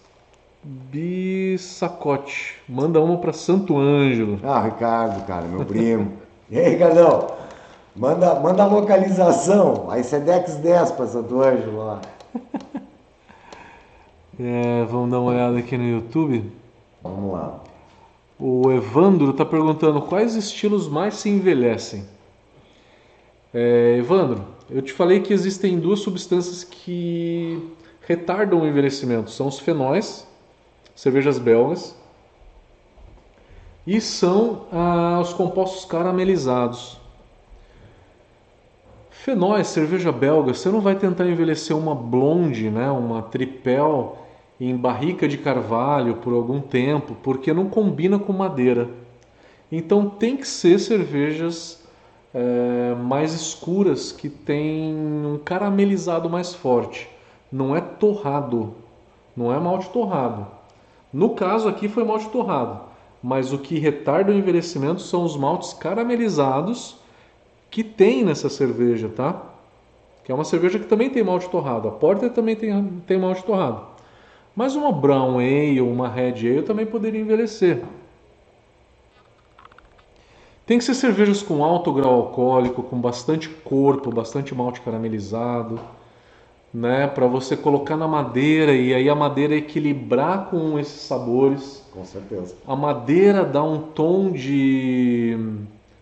Bissacote. Manda uma para Santo Ângelo. Ah, Ricardo, cara, meu primo. e aí, Ricardão? Manda, manda a localização. Aí Sedex 10 para Santo Ângelo lá. É, vamos dar uma olhada aqui no YouTube. Vamos lá. O Evandro está perguntando quais estilos mais se envelhecem. É, Evandro, eu te falei que existem duas substâncias que retardam o envelhecimento. São os fenóis, cervejas belgas, e são ah, os compostos caramelizados. Fenóis, cerveja belga, você não vai tentar envelhecer uma blonde, né, uma tripel em barrica de carvalho por algum tempo, porque não combina com madeira. Então tem que ser cervejas é, mais escuras que tem um caramelizado mais forte. Não é torrado, não é malte torrado. No caso aqui foi malte torrado, mas o que retarda o envelhecimento são os maltes caramelizados que tem nessa cerveja, tá? Que é uma cerveja que também tem malte torrado. A Porter também tem, tem malte torrado. Mas uma Brown Ale, uma Red Ale também poderia envelhecer. Tem que ser cervejas com alto grau alcoólico, com bastante corpo, bastante malte caramelizado, né, para você colocar na madeira e aí a madeira equilibrar com esses sabores. Com certeza. A madeira dá um tom de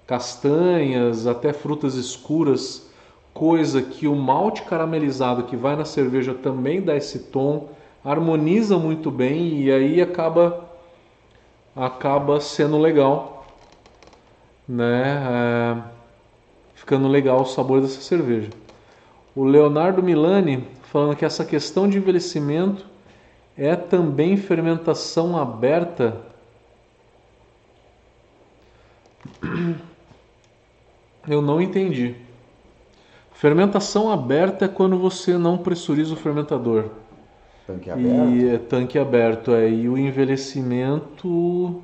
castanhas, até frutas escuras, coisa que o malte caramelizado que vai na cerveja também dá esse tom harmoniza muito bem e aí acaba acaba sendo legal, né? É, ficando legal o sabor dessa cerveja. O Leonardo Milani falando que essa questão de envelhecimento é também fermentação aberta. Eu não entendi. Fermentação aberta é quando você não pressuriza o fermentador. Tanque aberto? E é tanque aberto, é. E o envelhecimento.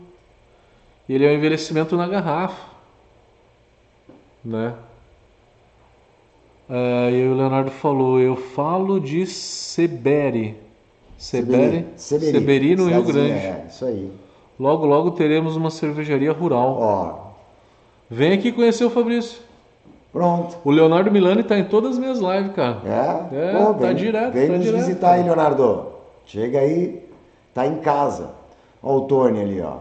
Ele é o envelhecimento na garrafa. Né? É, e o Leonardo falou, eu falo de Seberi. Seberi? Seberi, Seberi no Rio Grande. É, isso aí. Logo, logo teremos uma cervejaria rural. Ó. Vem aqui conhecer o Fabrício. Pronto. O Leonardo Milani tá em todas as minhas lives, cara. É? É, Pô, tá vem, direto. Vem tá nos direto, visitar cara. aí, Leonardo. Chega aí, tá em casa. Ó o Tony ali, ó.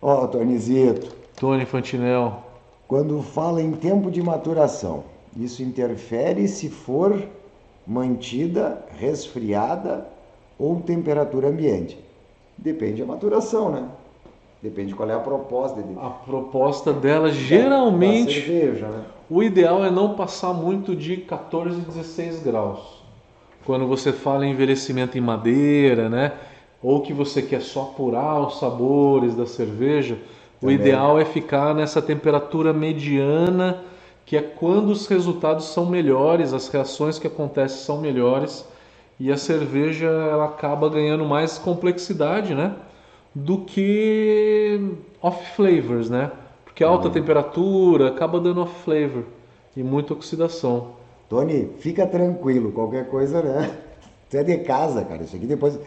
Ó, o Tonizito. Tony Fantinel. Quando fala em tempo de maturação, isso interfere se for mantida, resfriada ou temperatura ambiente? Depende da maturação, né? Depende qual é a proposta. A proposta dela geralmente. Da cerveja, né? O ideal é não passar muito de 14 e 16 graus. Quando você fala em envelhecimento em madeira, né? Ou que você quer só apurar os sabores da cerveja, Também. o ideal é ficar nessa temperatura mediana, que é quando os resultados são melhores, as reações que acontecem são melhores e a cerveja ela acaba ganhando mais complexidade, né? do que off flavors, né? Porque alta uhum. temperatura acaba dando off flavor e muita oxidação. Tony, fica tranquilo, qualquer coisa, né? Você é de casa, cara. Isso aqui depois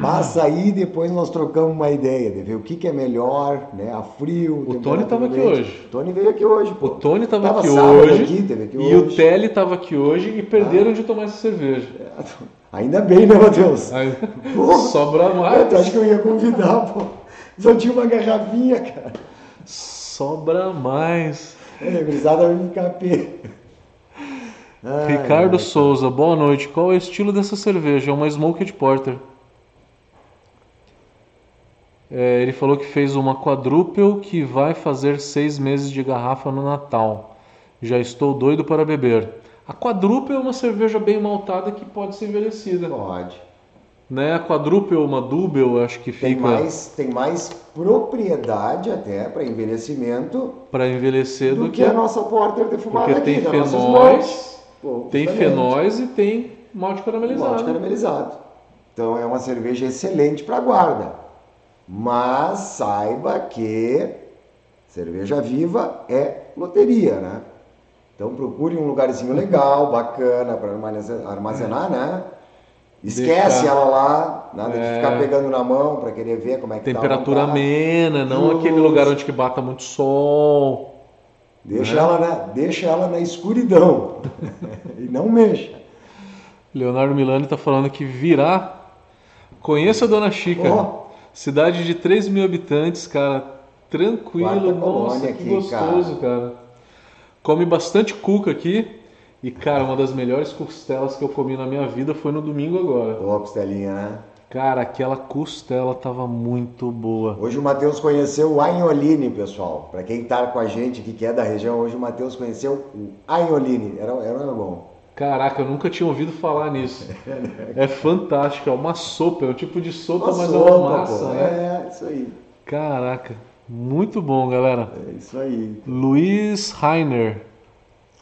passa aí depois nós trocamos uma ideia de ver o que, que é melhor, né? A frio. O Tony estava aqui hoje. O Tony veio aqui hoje. Pô. O Tony estava aqui hoje. Aqui, aqui e hoje. o Telly estava aqui hoje e perderam ah. de tomar essa cerveja. É. Ainda bem, né, Matheus? Aí, sobra mais. Eu acho que eu ia convidar, pô. Só tinha uma garrafinha, cara. Sobra mais. É, grisada vai ficar pé. Ricardo ai, Souza, boa noite. Qual é o estilo dessa cerveja? É uma Smoked Porter. É, ele falou que fez uma quadruple que vai fazer seis meses de garrafa no Natal. Já estou doido para beber. A quadruple é uma cerveja bem maltada que pode ser envelhecida. Pode. Né? A quadruple ou uma double, acho que tem fica. Mais, tem mais propriedade até para envelhecimento. Para envelhecer do, do que, que, a nossa porter defumada porque aqui, tem fenóis, Pô, tem fenóis e tem malte caramelizado. Malte caramelizado. Então é uma cerveja excelente para guarda. Mas saiba que cerveja viva é loteria, né? Então procure um lugarzinho legal, bacana para armazenar, né? Esquece Deixar... ela lá, nada é... de ficar pegando na mão para querer ver como é que Temperatura tá amena, não aquele lugar onde que bata muito sol. Deixa, né? ela, na, deixa ela na escuridão e não mexa. Leonardo Milani está falando que virá. Conheça a Dona Chica. Oh. Cidade de 3 mil habitantes, cara. Tranquilo. Nossa, que aqui, gostoso, cara. cara. Come bastante cuca aqui. E, cara, uma das melhores costelas que eu comi na minha vida foi no domingo agora. Boa costelinha, né? Cara, aquela costela tava muito boa. Hoje o Matheus conheceu o Ainholine, pessoal. Para quem tá com a gente que é da região, hoje o Matheus conheceu o Ainholine. Era, era bom. Caraca, eu nunca tinha ouvido falar nisso. é fantástico, é uma sopa, é um tipo de sopa, uma mas sopa, é uma massa, pô. né? É, isso aí. Caraca, muito bom, galera. É isso aí. Luiz Rainer,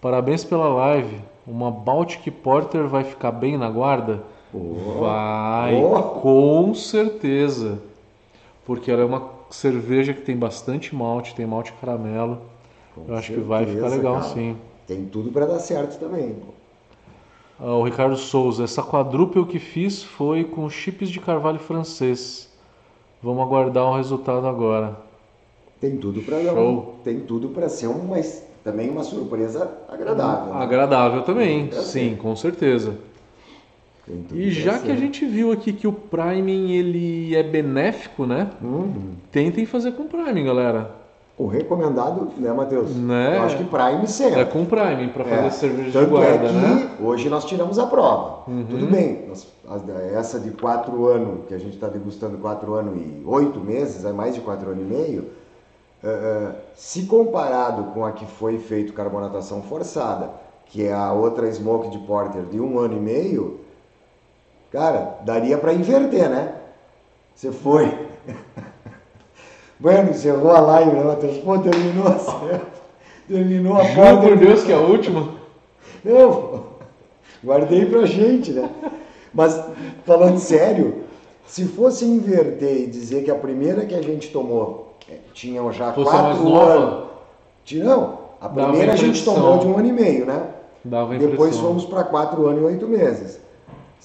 parabéns pela live. Uma Baltic Porter vai ficar bem na guarda? Oh. Vai, oh. com certeza. Porque ela é uma cerveja que tem bastante malte, tem malte caramelo. Com Eu acho que vai ficar legal cara. sim. Tem tudo para dar certo também. Ah, o Ricardo Souza, essa quadrúpel que fiz foi com chips de carvalho francês. Vamos aguardar o resultado agora. Tem tudo para tem tudo para ser uma também uma surpresa agradável. Né? Agradável também, sim, com certeza. E já que a gente viu aqui que o priming ele é benéfico, né? Uhum. Tentem fazer com priming, galera. O recomendado, né, Matheus? Né? Eu acho que Prime sempre. É com Prime, para fazer é. cerveja Tanto de guarda, é que né? Hoje nós tiramos a prova. Uhum. Tudo bem, nós, essa de quatro anos, que a gente está degustando quatro anos e oito meses, é mais de quatro anos e meio, uh, se comparado com a que foi feito carbonatação forçada, que é a outra Smoke de Porter de um ano e meio, cara, daria para inverter, né? Você foi. Bueno, encerrou a live, né, Matheus? Pô, terminou certo. Terminou a Juro por Deus que é a última. Não, guardei pra gente, né? Mas, falando sério, se fosse inverter e dizer que a primeira que a gente tomou é, tinha já fosse quatro anos. Não, a primeira a gente tomou de um ano e meio, né? Dava Depois fomos para quatro anos e oito meses.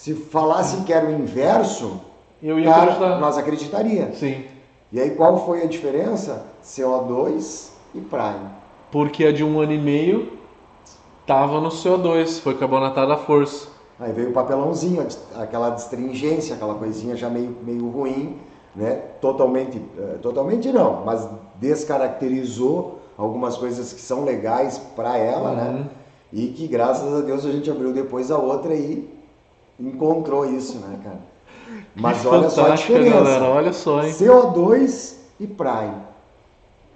Se falasse que era o inverso, Eu ia cara, acreditar. nós acreditaria. Sim. E aí qual foi a diferença? CO2 e Prime. Porque a de um ano e meio estava no CO2, foi carbonatada à força. Aí veio o papelãozinho, aquela astringência, aquela coisinha já meio, meio ruim, né? Totalmente, eh, totalmente não, mas descaracterizou algumas coisas que são legais para ela, né? uhum. né? E que graças a Deus a gente abriu depois a outra e encontrou isso, né, cara? Mas olha só a diferença. Galera, olha só, hein? CO2 e Prime.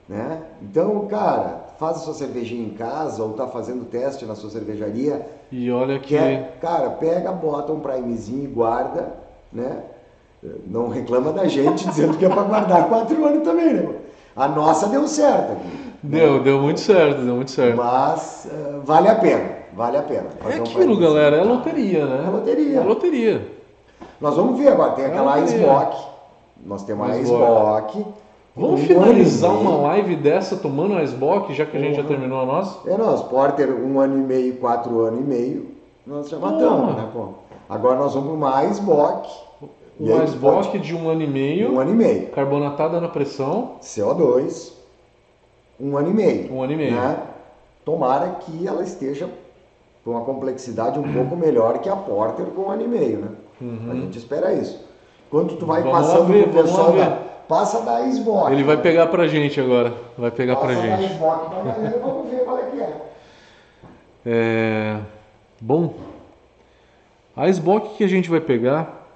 Né? Então, cara, faz a sua cervejinha em casa ou tá fazendo teste na sua cervejaria. E olha que. Quer, cara, pega, bota um primezinho e guarda, né? Não reclama da gente dizendo que é para guardar quatro anos também, né? A nossa deu certo aqui. Deu, né? deu muito certo, deu muito certo. Mas uh, vale a pena, vale a pena. é aquilo, um galera, é loteria, né? É loteria. É loteria. Nós vamos ver agora, tem aquela Icebox. Nós temos a Icebox. Vamos um finalizar uma live dessa tomando a Icebox, já que a gente uhum. já terminou a nossa? É, nós, Porter, um ano e meio, quatro anos e meio, nós já matamos, né, pô? Agora nós vamos para uma Icebox. Uma Icebox pode... de um ano e meio. Um ano e meio. Carbonatada na pressão. CO2. Um ano e meio. Um ano e meio. Né? Tomara que ela esteja com uma complexidade um pouco melhor que a Porter com um ano e meio, né? Uhum. A gente espera isso. Quando tu vai vamos passando ver, pro pessoal da, passa da Xbox. Ele vai pegar pra gente agora. Vai pegar passa pra gente. Xbox, vamos ver qual é que é. É, bom, a Xbox que a gente vai pegar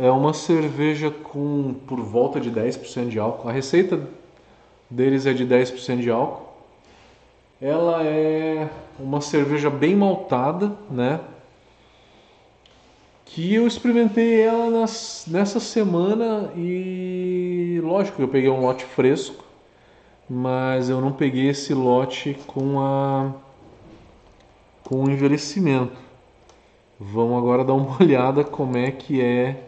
é uma cerveja com por volta de 10% de álcool. A receita deles é de 10% de álcool. Ela é uma cerveja bem maltada, né? que eu experimentei ela nas, nessa semana e lógico eu peguei um lote fresco, mas eu não peguei esse lote com a com o envelhecimento. Vamos agora dar uma olhada como é que é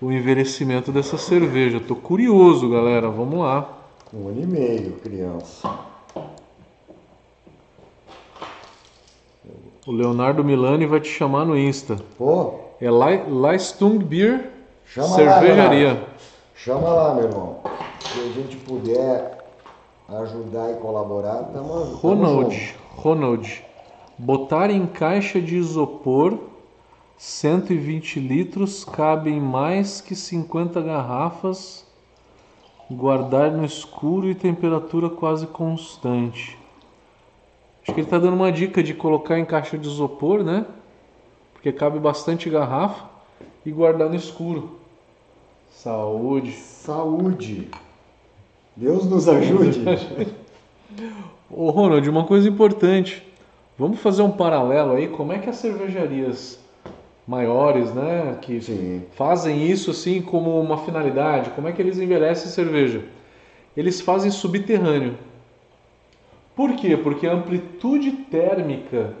o envelhecimento dessa cerveja. Tô curioso, galera. Vamos lá. Um ano e meio, criança. O Leonardo Milani vai te chamar no Insta. Pô. É Leistung Beer Chama Cervejaria. Lá, Chama lá, meu irmão. Se a gente puder ajudar e colaborar, estamos. Ronald, Ronald, botar em caixa de isopor 120 litros, cabem mais que 50 garrafas, guardar no escuro e temperatura quase constante. Acho que ele está dando uma dica de colocar em caixa de isopor, né? Porque cabe bastante garrafa e guardar no escuro. Saúde. Saúde. Deus nos ajude. Ô Ronald, uma coisa importante. Vamos fazer um paralelo aí. Como é que as cervejarias maiores, né, que Sim. fazem isso assim como uma finalidade, como é que eles envelhecem cerveja? Eles fazem subterrâneo. Por quê? Porque a amplitude térmica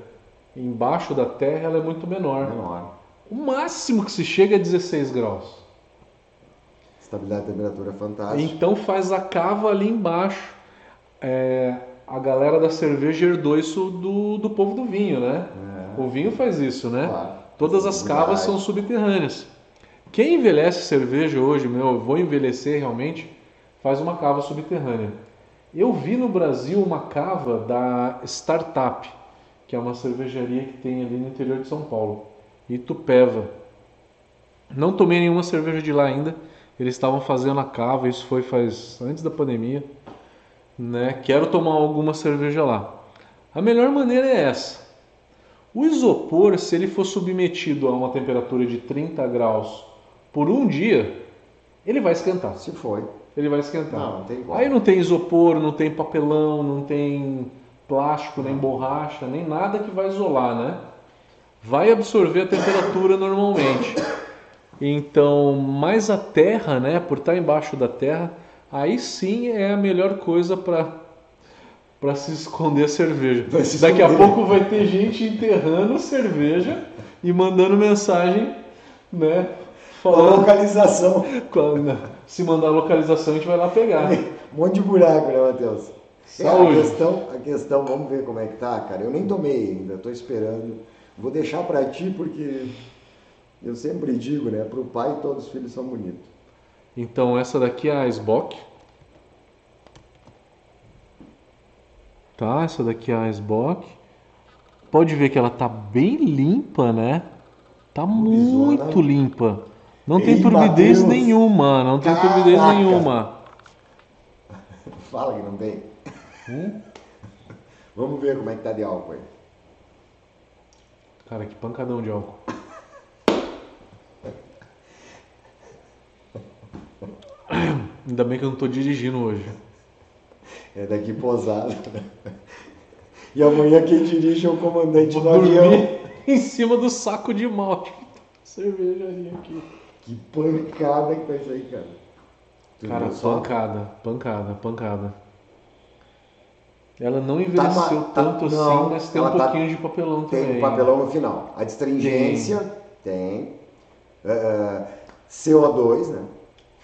embaixo da terra ela é muito menor. Menor. O máximo que se chega é 16 graus. Estabilidade de temperatura é fantástica. Então faz a cava ali embaixo. É, a galera da cerveja herdou isso do, do povo do vinho, né? É. O vinho faz isso, né? Claro. Todas as cavas são subterrâneas. Quem envelhece cerveja hoje, meu, eu vou envelhecer realmente, faz uma cava subterrânea. Eu vi no Brasil uma cava da Startup, que é uma cervejaria que tem ali no interior de São Paulo, Itupeva. Não tomei nenhuma cerveja de lá ainda. Eles estavam fazendo a cava, isso foi faz antes da pandemia, né? Quero tomar alguma cerveja lá. A melhor maneira é essa. O isopor, se ele for submetido a uma temperatura de 30 graus por um dia, ele vai esquentar. Se foi. Ele vai esquentar. Não, não tem como. Aí não tem isopor, não tem papelão, não tem plástico, nem borracha, nem nada que vai isolar, né? Vai absorver a temperatura normalmente. Então, mais a terra, né, por estar embaixo da terra, aí sim é a melhor coisa para para se esconder a cerveja. Daqui a esconder. pouco vai ter gente enterrando cerveja e mandando mensagem, né, A falando localização. quando- se mandar a localização a gente vai lá pegar. Um monte de buraco, né, Matheus? É, Saúde. a questão, a questão, vamos ver como é que tá, cara. Eu nem tomei ainda, tô esperando. Vou deixar pra ti porque eu sempre digo, né? Pro pai todos os filhos são bonitos. Então essa daqui é a Sbock. Tá, essa daqui é a Sbock. Pode ver que ela tá bem limpa, né? Tá muito Lisona. limpa. Não tem Ei, turbidez Mateus. nenhuma, não tem turbidez Caraca. nenhuma. Fala que não tem. Hum? Vamos ver como é que tá de álcool aí. Cara, que pancadão de álcool. Ainda bem que eu não tô dirigindo hoje. É daqui posado. E amanhã quem dirige é o comandante Vou do avião. em cima do saco de malte. Cervejaria aqui. Que pancada que tá isso aí, cara. Tu Cara, pancada, pancada, pancada. Ela não envelheceu ma- tá- tanto assim, não, mas tem um tá- pouquinho de papelão Tem também. um papelão no final. A astringência tem. É, CO2, né?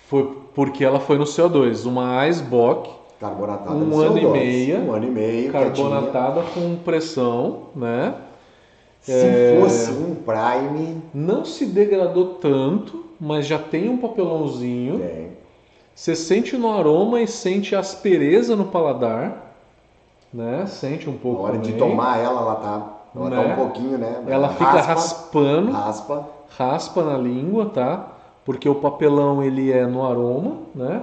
Foi porque ela foi no CO2, uma Icebox Carbonatada Um no ano e CO2. meia, Um ano e meio. carbonatada com pressão, né? quietinha. Se É. fosse um Prime, Não se degradou tanto, mas já tem um papelãozinho. tem. Você sente no aroma e sente aspereza no paladar, né? Sente um Na pouco hora de também. tomar ela, ela tá, ela tá Né? um pouquinho, né? Ela fica Raspa, raspando, raspa. raspa na língua, tá? Porque o papelão ele é no aroma, né?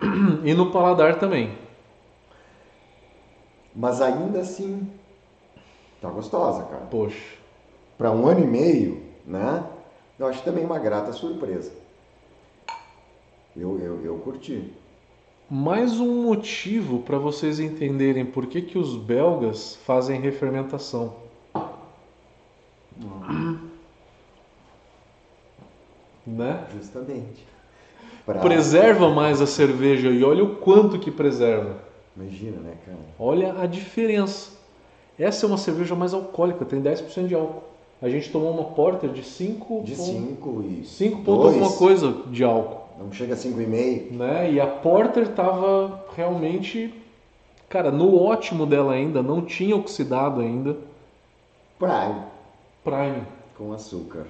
E no paladar também. Mas ainda assim, tá gostosa, cara. Poxa. Para um ano e meio, né? Eu acho também uma grata surpresa. Eu, eu, eu curti. Mais um motivo para vocês entenderem por que, que os belgas fazem refermentação. Né? Justamente. Pra- Preserva mais a cerveja e olha o quanto que preserva. Imagina, né, cara? Olha a diferença. Essa é uma cerveja mais alcoólica, tem 10% de álcool. A gente tomou uma porter de 5 De 5 e 5 ponto dois, alguma coisa de álcool, Não chega a 5,5. né? E a porter tava realmente, cara, no ótimo dela ainda, não tinha oxidado ainda. Prime Prime. com açúcar.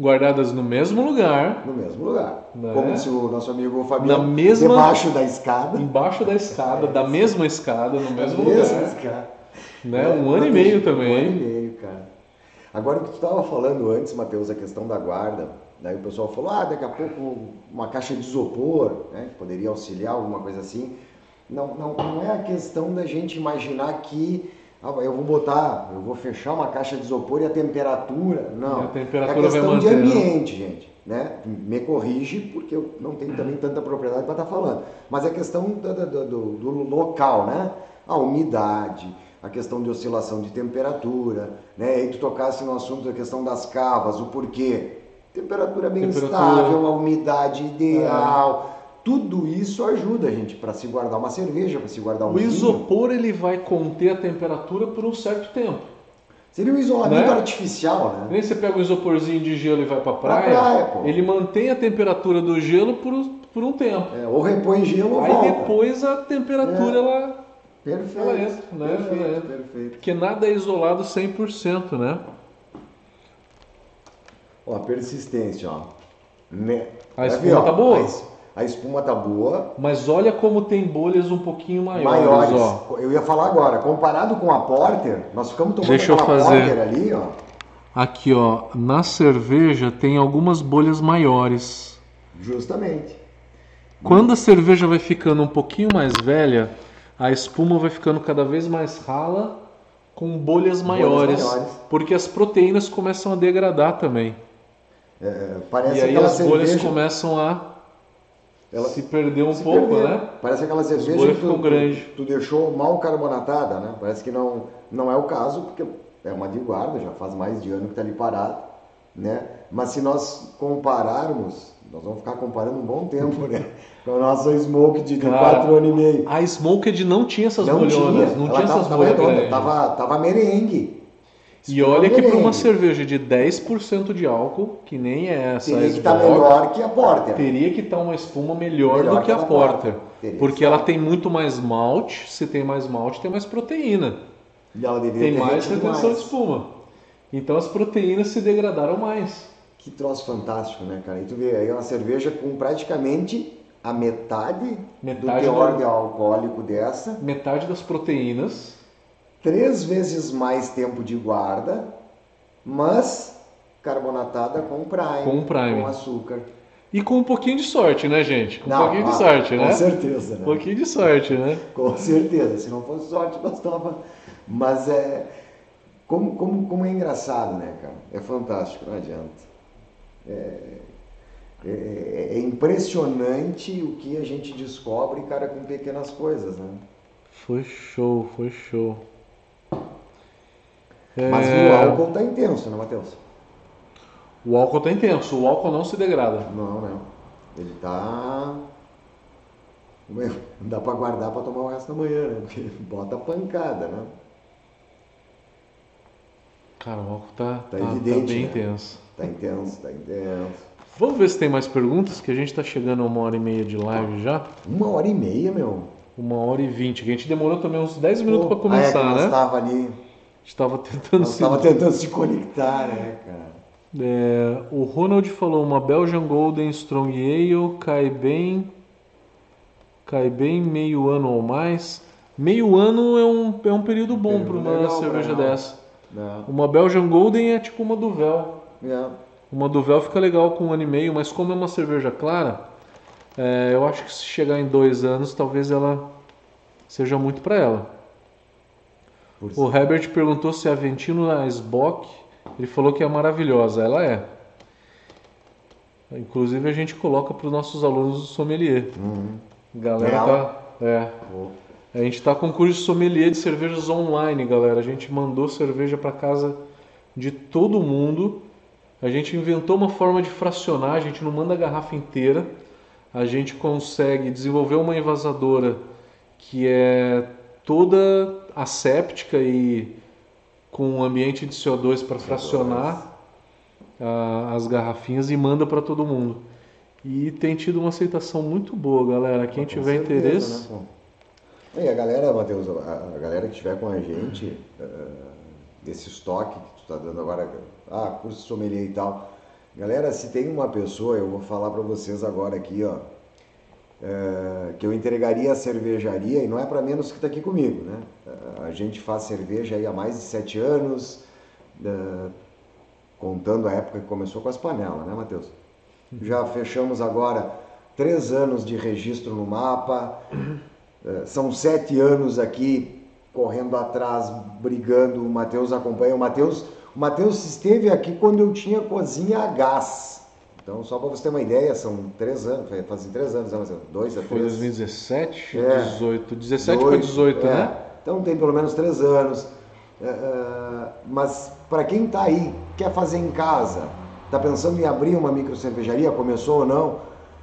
guardadas no mesmo lugar. No mesmo lugar. Né? Como se o nosso amigo Fabiano, Na mesma- debaixo da escada. Embaixo da escada, da mesma escada, no mesmo Na mesma lugar. escada. Né? É, Um ano e meio Um também. ano e meio. Agora, o que tu estava falando antes, Matheus, a questão da guarda, daí o pessoal falou, ah, daqui a pouco uma caixa de isopor, né, que poderia auxiliar, alguma coisa assim. Não, não, não é a questão da gente imaginar que ah, eu vou botar, eu vou fechar uma caixa de isopor e a temperatura, não. E a temperatura é vai questão de né? ambiente, gente, né? Me corrige, porque eu não tenho também tanta propriedade para estar falando. Mas é questão do, do- do- do local, né? A umidade, a questão de oscilação de temperatura, né? Aí tu tocasse no assunto da questão das cavas, o porquê. Temperatura bem Temperatura. estável, a umidade ideal. Tudo isso ajuda a gente para se guardar uma cerveja, para se guardar um O vinho. isopor ele vai conter a temperatura por um certo tempo. Seria um isolamento Né? artificial, né? Nem você pega um isoporzinho de gelo e vai pra praia, praia, pô. ele mantém a temperatura do gelo por, por um tempo. É, ou repõe gelo ou Aí volta. depois a temperatura É. ela. Perfeito, ela entra, né? perfeito, Ela perfeito. Porque nada é isolado 100%, né? Ó, a persistência, ó. Né? A Vai espuma ver, ó, tá boa. A, es- a espuma tá boa. Mas olha como tem bolhas um pouquinho maiores, Maiores. ó. Eu ia falar agora, comparado com a Porter, nós ficamos tomando Deixa eu fazer. Porter ali, ó. Aqui, ó, na cerveja tem algumas bolhas maiores. Justamente. Quando a cerveja vai ficando um pouquinho mais velha, a espuma vai ficando cada vez mais rala, com bolhas maiores, maiores. porque as proteínas começam a degradar também. É, parece e aí as bolhas cerveja. começam a Ela se perder um se pouco, perder. né? Parece aquela cerveja bolhas que tu, ficam grandes. tu, tu deixou mal carbonatada, né? Parece que não, não é o caso, porque é uma de guarda, já faz mais de ano que está ali parado, né? Mas se nós compararmos, nós vamos ficar comparando um bom tempo, né? Com a nossa Smoke de Cara, 4 anos e meio. A Smoked não tinha essas não bolhonas, tinha, não ela tinha tava, essas tava bolhas tava, tava merengue. E olha que para uma cerveja de 10% de álcool, que nem é essa Teria que estar Smoke, melhor que a Porter. teria que estar uma espuma melhor, Melhor do que que a Porter. Porter. Porque que ela tem muito mais malte, se tem mais malte, tem mais proteína. E ela deveria Tem mais retenção de mais. espuma. Então as proteínas se degradaram mais. Que troço fantástico, né, cara? E tu vê aí uma cerveja com praticamente a metade, Metade do teor de alcoólico dessa, Metade das proteínas. três vezes mais tempo de guarda, mas carbonatada com prime, Com prime. com açúcar. E com um pouquinho de sorte, né, gente? Com um Não, pouquinho de ah, sorte, com né? certeza, né? Um pouquinho de sorte, né? Com certeza. Se não fosse sorte, nós tava. Mas é como, como, como é engraçado, né, cara? É fantástico, não adianta. É, é- é impressionante o que a gente descobre, cara, com pequenas coisas, né? Foi show, foi show. Mas É, o álcool tá intenso, né, Matheus? o álcool tá intenso, o álcool não se degrada. Não, não. Ele tá. Meu, Não dá pra guardar pra tomar o resto da manhã, né? Porque bota pancada, né? Cara, o álcool tá, Tá tá- tá evidente, bem né? intenso. Tá intenso, tá intenso. Vamos ver se tem mais perguntas, que a gente tá chegando a uma hora e meia de live já. Uma hora e meia, meu. Uma hora e vinte, que a gente demorou também uns 10 minutos para começar, ah, é né? tava ali. A gente tava tentando Nós se... tava tentando se conectar, né, cara? É, o Ronald falou, uma Belgian Golden Strong Ale cai bem... Cai bem meio ano ou mais. Meio ano é um, é um período bom para uma cerveja legal. dessa. Não. Uma Belgian Golden é tipo uma Duvel. É. Uma Duvel fica legal com um ano e meio, mas como é uma cerveja clara, é, eu acho que se chegar em dois anos, talvez ela seja muito para ela. Por O Herbert perguntou se a Ventino na Sbock, ele falou que é maravilhosa. Ela é. Inclusive a gente coloca para os nossos alunos do sommelier. Uhum. Galera Ela? tá, é. Pô, A gente está com curso de sommelier de cervejas online, galera. A gente mandou cerveja para casa de todo mundo. A gente inventou uma forma de fracionar, a gente não manda a garrafa inteira. A gente consegue desenvolver uma envasadora que é toda asséptica e com um ambiente de CO2 para fracionar ah, as garrafinhas e manda para todo mundo. E tem tido uma aceitação muito boa, galera. Quem com tiver certeza, interesse, Né? E a galera, Matheus, a, a galera que estiver com a gente, eh, desse estoque que tu tá dando agora, ah, curso de sommelier e tal, Galera, se tem uma pessoa, eu vou falar para vocês agora aqui, ó, é, que eu entregaria a cervejaria, e não é para menos que está aqui comigo, né? A gente faz cerveja aí há mais de sete anos, é, contando a época que começou com as panelas, né, Matheus? Já fechamos agora três anos de registro no mapa, é, são sete anos aqui correndo atrás, brigando, o Matheus acompanha. O Matheus o Matheus esteve aqui quando eu tinha cozinha a gás. Então, só para você ter uma ideia, são três anos, fazem três anos, né? Dois a três. Foi 2017, é, 18. 17 para 18, é. né? Então tem pelo menos três anos. É, é mas para quem está aí, quer fazer em casa, está pensando em abrir uma micro cervejaria, começou ou não,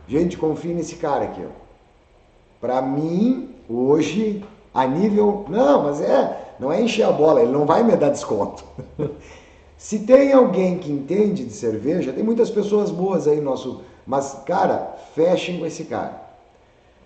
gente, confie nesse cara aqui. Para mim, hoje, a nível. Não, mas é. Não é encher a bola, ele não vai me dar desconto. Se tem alguém que entende de cerveja, tem muitas pessoas boas aí no nosso. Mas, cara, fechem com esse cara.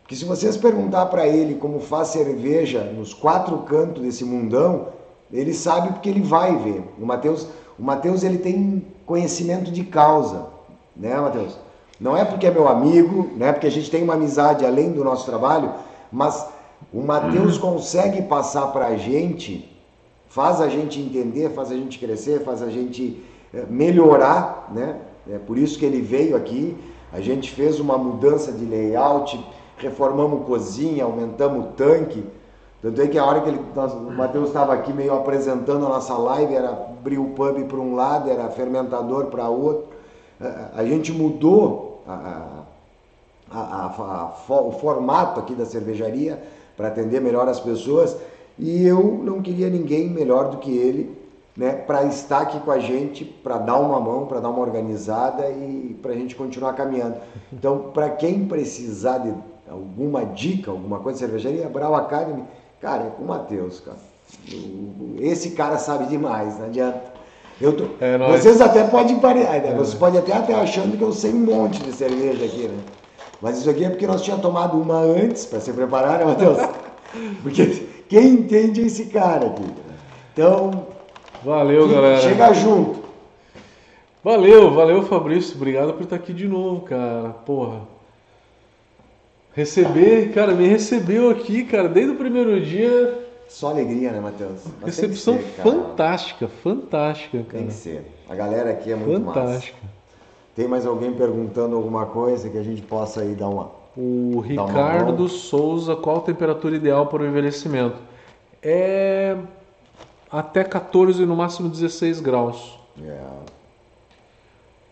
Porque se vocês perguntar para ele como faz cerveja nos quatro cantos desse mundão, ele sabe porque ele vai ver. O Mateus, o Mateus ele tem conhecimento de causa, né, Mateus? Não é porque é meu amigo, não é porque a gente tem uma amizade além do nosso trabalho, mas o Mateus consegue passar para a gente faz a gente entender, faz a gente crescer, faz a gente eh, melhorar, né? É por isso que ele veio aqui. A gente fez uma mudança de layout, reformamos cozinha, aumentamos o tanque. Tanto é que a hora que ele, o Matheus estava aqui meio apresentando a nossa live, era abrir o pub para um lado, era fermentador para outro. A gente mudou a, a, a, o formato aqui da cervejaria para atender melhor as pessoas e eu não queria ninguém melhor do que ele né, para estar aqui com a gente, para dar uma mão, para dar uma organizada e para a gente continuar caminhando. Então, para quem precisar de alguma dica, alguma coisa de cervejaria, Brau Academy, cara, é com o Matheus, cara. Esse cara sabe demais, não adianta. Eu tô... É, Vocês até podem parecer, né? vocês podem até estar achando que eu sei um monte de cerveja aqui, né? Mas isso aqui é porque nós tínhamos tomado uma antes para se preparar, né, Matheus? Porque quem entende é esse cara aqui. Então. Valeu, galera. Chega junto. Valeu, valeu, Fabrício. Obrigado por estar aqui de novo, cara. Porra. Receber, cara, me recebeu aqui, cara, desde o primeiro dia. Só alegria, né, Matheus? Recepção ser, fantástica, fantástica, cara. Tem que ser. A galera aqui é muito fantástica. massa. Tem mais alguém perguntando alguma coisa que a gente possa aí dar uma o Ricardo Souza, qual a temperatura ideal para o envelhecimento? É até 14 no máximo 16 graus. É.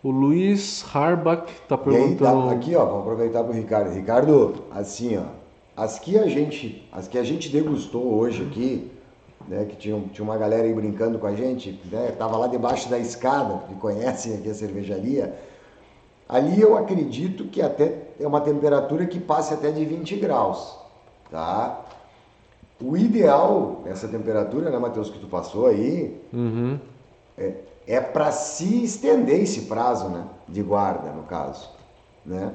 O Luiz Harbach está perguntando. Aí, tá, aqui, ó, vamos aproveitar para o Ricardo. Ricardo, assim, ó, as que a gente, as que a gente degustou hoje aqui, né, que tinha, tinha uma galera aí brincando com a gente, né, tava lá debaixo da escada, que conhecem aqui a cervejaria. Ali eu acredito que até é uma temperatura que passe até de 20 graus, tá? O ideal, essa temperatura, né, Matheus, que tu passou aí, uhum. é, é para se estender esse prazo, né, de guarda, no caso, né?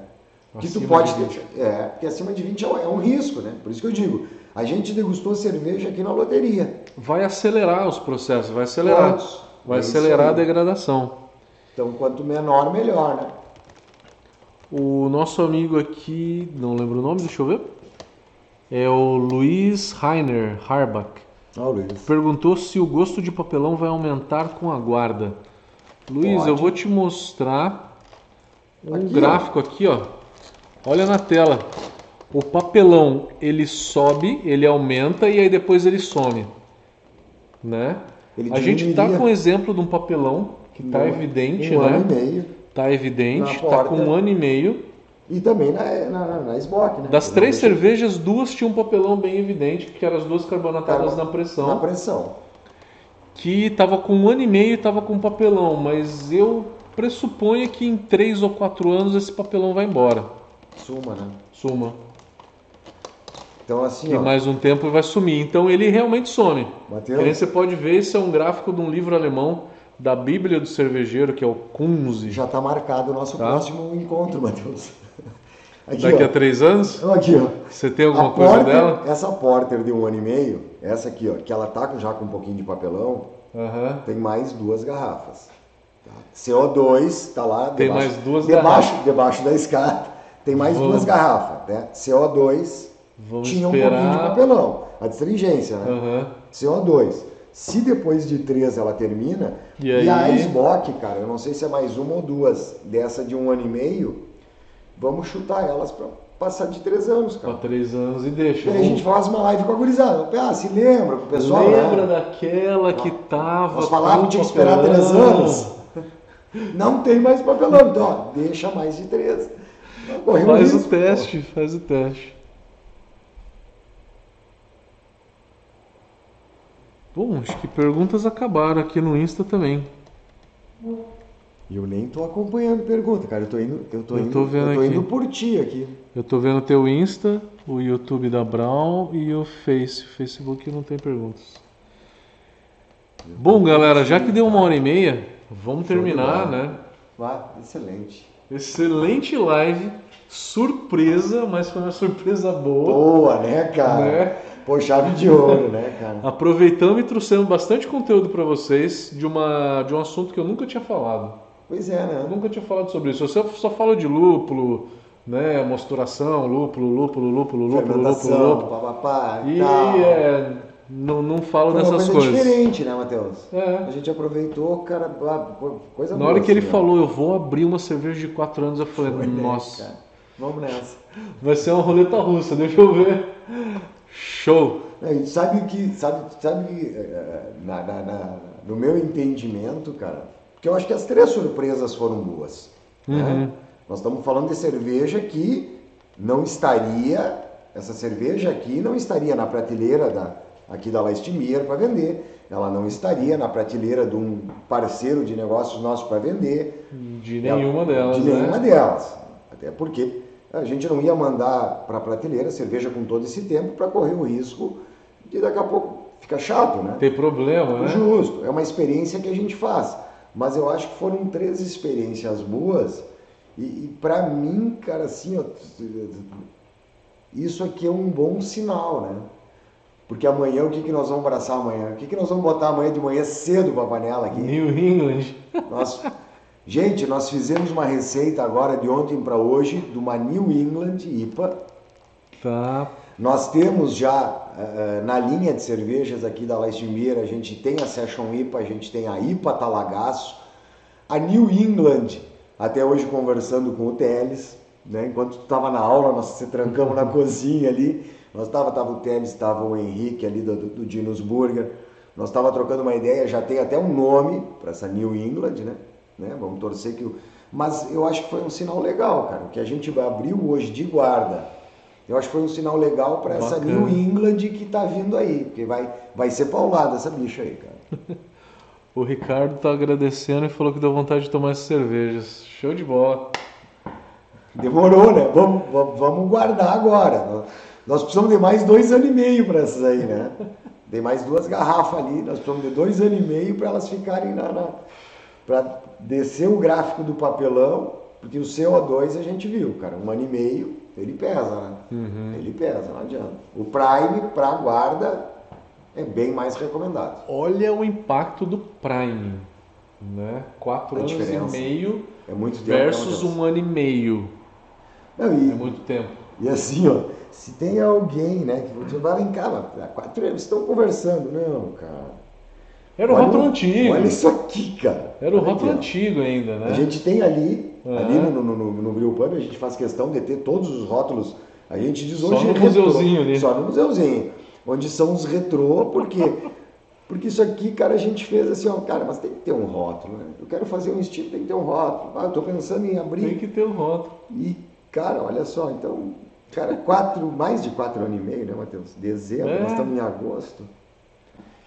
Que tu pode ter, é, porque acima de 20 é um, é um risco, né? Por isso que eu digo, a gente degustou cerveja aqui na loteria. Vai acelerar os processos, vai acelerar. Vai é acelerar a degradação. Então, quanto menor, melhor, né? O nosso amigo aqui, não lembro o nome, deixa eu ver. É o Luiz Rainer Harbach. Ah, Luiz. Perguntou se o gosto de papelão vai aumentar com a guarda. Luiz, Pode. eu vou te mostrar um aqui, gráfico ó. aqui, ó. Olha na tela. O papelão, ele sobe, ele aumenta e aí depois ele some. Né? Ele a gente está com um exemplo de um papelão que está evidente, um né? Ano e meio. Tá evidente, tá com um ano e meio. E também na, na, na SBOC, né? Das três cervejas, duas tinham um papelão bem evidente, que eram as duas carbonatadas na pressão. Na pressão. Que tava com um ano e meio e tava com papelão, mas eu pressuponho que em três ou quatro anos esse papelão vai embora. Suma, né? Suma. Então assim, e ó, mais um tempo vai sumir. Então ele realmente some. Mateus? você pode ver, esse é um gráfico de um livro alemão da Bíblia do Cervejeiro, que é o Kunze. Já está marcado o nosso tá? próximo encontro, Matheus. Aqui, Daqui ó. a três anos? Aqui, ó. Você tem alguma a coisa porter, dela? Essa Porter de um ano e meio, essa aqui, ó, que ela tá já com um pouquinho de papelão, uhum. tem mais duas garrafas. CO2 está lá Tem debaixo, mais duas debaixo, garrafas. debaixo da escada. Tem mais Vamos- duas garrafas. Né? CO2 Vamos tinha um pouquinho de esperar. papelão. A astringência, né? Aham. CO2. Se depois de três ela termina, E e, a aí? SBOC, cara, eu não sei se é mais uma ou duas dessa de um ano e meio, vamos chutar elas para passar de três anos, Pra cara. três anos e deixa. E aí a gente faz uma live com a gurizada. Ah, se lembra pro pessoal, Lembra né? daquela que tava. Nós falávamos que tinha que esperar três anos. Não tem mais papelão, então, ó, deixa mais de três. Correu Faz risco, o teste, faz o teste. Bom, acho que perguntas acabaram aqui no Insta também. eu nem tô acompanhando pergunta, cara. Eu tô indo, eu tô Eu indo, tô vendo eu tô aqui. indo por ti aqui. Eu tô vendo o teu Insta, o YouTube da Brown e o Face. Facebook não tem perguntas. Bom, galera, já que deu uma hora e meia, vamos Show terminar, né? Vá, excelente. Excelente live, surpresa, mas foi uma surpresa boa. Boa, né, cara? Né? Pô, chave de ouro, né, cara? Aproveitamos e trouxemos bastante conteúdo para vocês de, uma, de um assunto que eu nunca tinha falado. Pois é, Eu né? nunca tinha falado sobre isso. Eu só, falo de lúpulo, né? Mosturação, lúpulo, lúpulo, lúpulo, lúpulo, lúpulo, lúpulo. papapá E tal. é, não, não falo Foi uma dessas coisa coisas. diferente, né, Matheus? É. A gente aproveitou, cara, ah, co- coisa Na hora que ele assim, falou, eu vou abrir uma cerveja de 4 anos, eu falei, Foi, né, nossa, cara? Vamos nessa. vai ser uma roleta russa, deixa eu ver. Show! É, sabe que, sabe, sabe eh, eh, na, na- na- no meu entendimento, cara, porque eu acho que as três surpresas foram boas. Uhum. né? Nós estamos falando de cerveja que não estaria, essa cerveja aqui não estaria na prateleira da, aqui da Lastimier para vender. Ela não estaria na prateleira de um parceiro de negócios nosso para vender. De nenhuma delas, De nenhuma né? delas. Até porque a gente não ia mandar para a prateleira cerveja com todo esse tempo para correr o risco de daqui a pouco ficar chato, né? Tem problema, né? Justo, é uma experiência que a gente faz. Mas eu acho que foram três experiências boas. E, e para mim, cara, assim, ó, isso aqui é um bom sinal, né? Porque amanhã, o que, que nós vamos abraçar amanhã? O que, que nós vamos botar amanhã de manhã cedo para a panela aqui? New England. Nós, gente, nós fizemos uma receita agora de ontem para hoje de uma New England IPA. Tá. Nós temos já eh, na linha de cervejas aqui da Lastimier, a gente tem a Session IPA, a gente tem a IPA Talagaço, a New England, até hoje conversando com o Teles, né? enquanto tu estava na aula, nós se trancamos na cozinha ali, nós tava, tava o Teles, estava o Henrique ali do, do, do Dinos Burger, nós estava trocando uma ideia, já tem até um nome para essa New England, né? Né? Vamos torcer que o... Mas eu acho que foi um sinal legal, cara, o que a gente abriu hoje de guarda, eu acho que foi um sinal legal para essa. New England que tá vindo aí, porque vai, vai ser paulada essa bicha aí, cara. O Ricardo tá agradecendo e falou que deu vontade de tomar essas cervejas. Show de bola. Demorou, né? Vamos, vamos- vamos guardar agora. Nós- Nós precisamos de mais dois anos e meio para essas aí, né? Tem mais duas garrafas ali, nós precisamos de dois anos e meio para elas ficarem na. na para descer o gráfico do papelão, porque o CO2 a gente viu, cara, um ano e meio, ele pesa, né? Uhum. Ele pesa, não adianta. O Prime para guarda é bem mais recomendado. Olha o impacto do Prime, né? Quatro A anos diferença. e meio É muito tempo. versus né, Matheus? um ano e meio. Não, É e, muito tempo. E assim, ó, se tem alguém, né, que você vai em casa, há quatro anos estão conversando. Não, cara. Era o Olha rótulo antigo. Olha isso aqui, cara. Era o Olha rótulo aqui, antigo ainda, né? A gente tem ali, Aham. ali no, no, no, no Grill Pub, a gente faz questão de ter todos os rótulos. A gente diz Só hoje no retrô, museuzinho ali. Só no museuzinho. Onde são os retrô, porque Porque isso aqui, cara, a gente fez assim, ó, cara, mas tem que ter um rótulo, né? Eu quero fazer um estilo, tem que ter um rótulo. Ah, eu tô pensando em abrir. Tem que ter um rótulo. E, cara, olha só, então, cara, quatro, mais de quatro anos e meio, né, Matheus? Dezembro, É. nós estamos em agosto.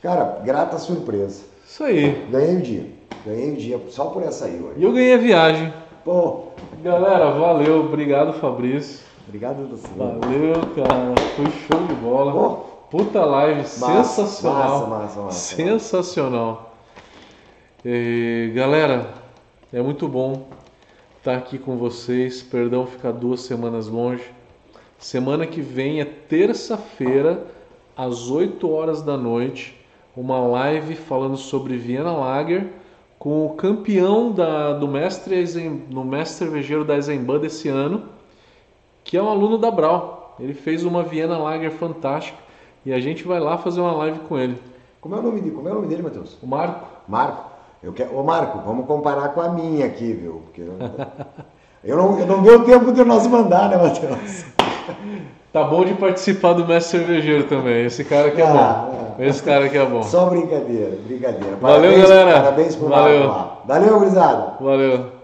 Cara, grata surpresa. Isso aí. Ganhei o dia. Ganhei o dia só por essa aí hoje. E eu ganhei a viagem. Pô, Galera, valeu. Obrigado, Fabrício. obrigado, Luciano. Valeu, cara. Foi show de bola. Puta live massa, sensacional. Massa, massa, massa. Sensacional. E, galera, é muito bom estar aqui com vocês. Perdão ficar duas semanas longe. Semana que vem é terça-feira, às 8 horas da noite, uma live falando sobre Viena Lager com o campeão da, do mestre no mestre cervejeiro da Eisenbahn desse ano, que é um aluno da Brau. Ele fez uma Viena Lager fantástica e a gente vai lá fazer uma live com ele. Como é o nome dele, Como é o nome dele Matheus? O Marco. Marco. Eu quero... Ô Marco, vamos comparar com a minha aqui, viu? Porque eu não, eu não deu tempo de nós mandar, né, Matheus? Tá bom de participar do mestre cervejeiro também. Esse cara que é ah, bom. É. Esse cara que é bom. Só brincadeira, brincadeira. Parabéns, Valeu, galera. Parabéns pro Valeu. Lá. Valeu, gurizada. Valeu.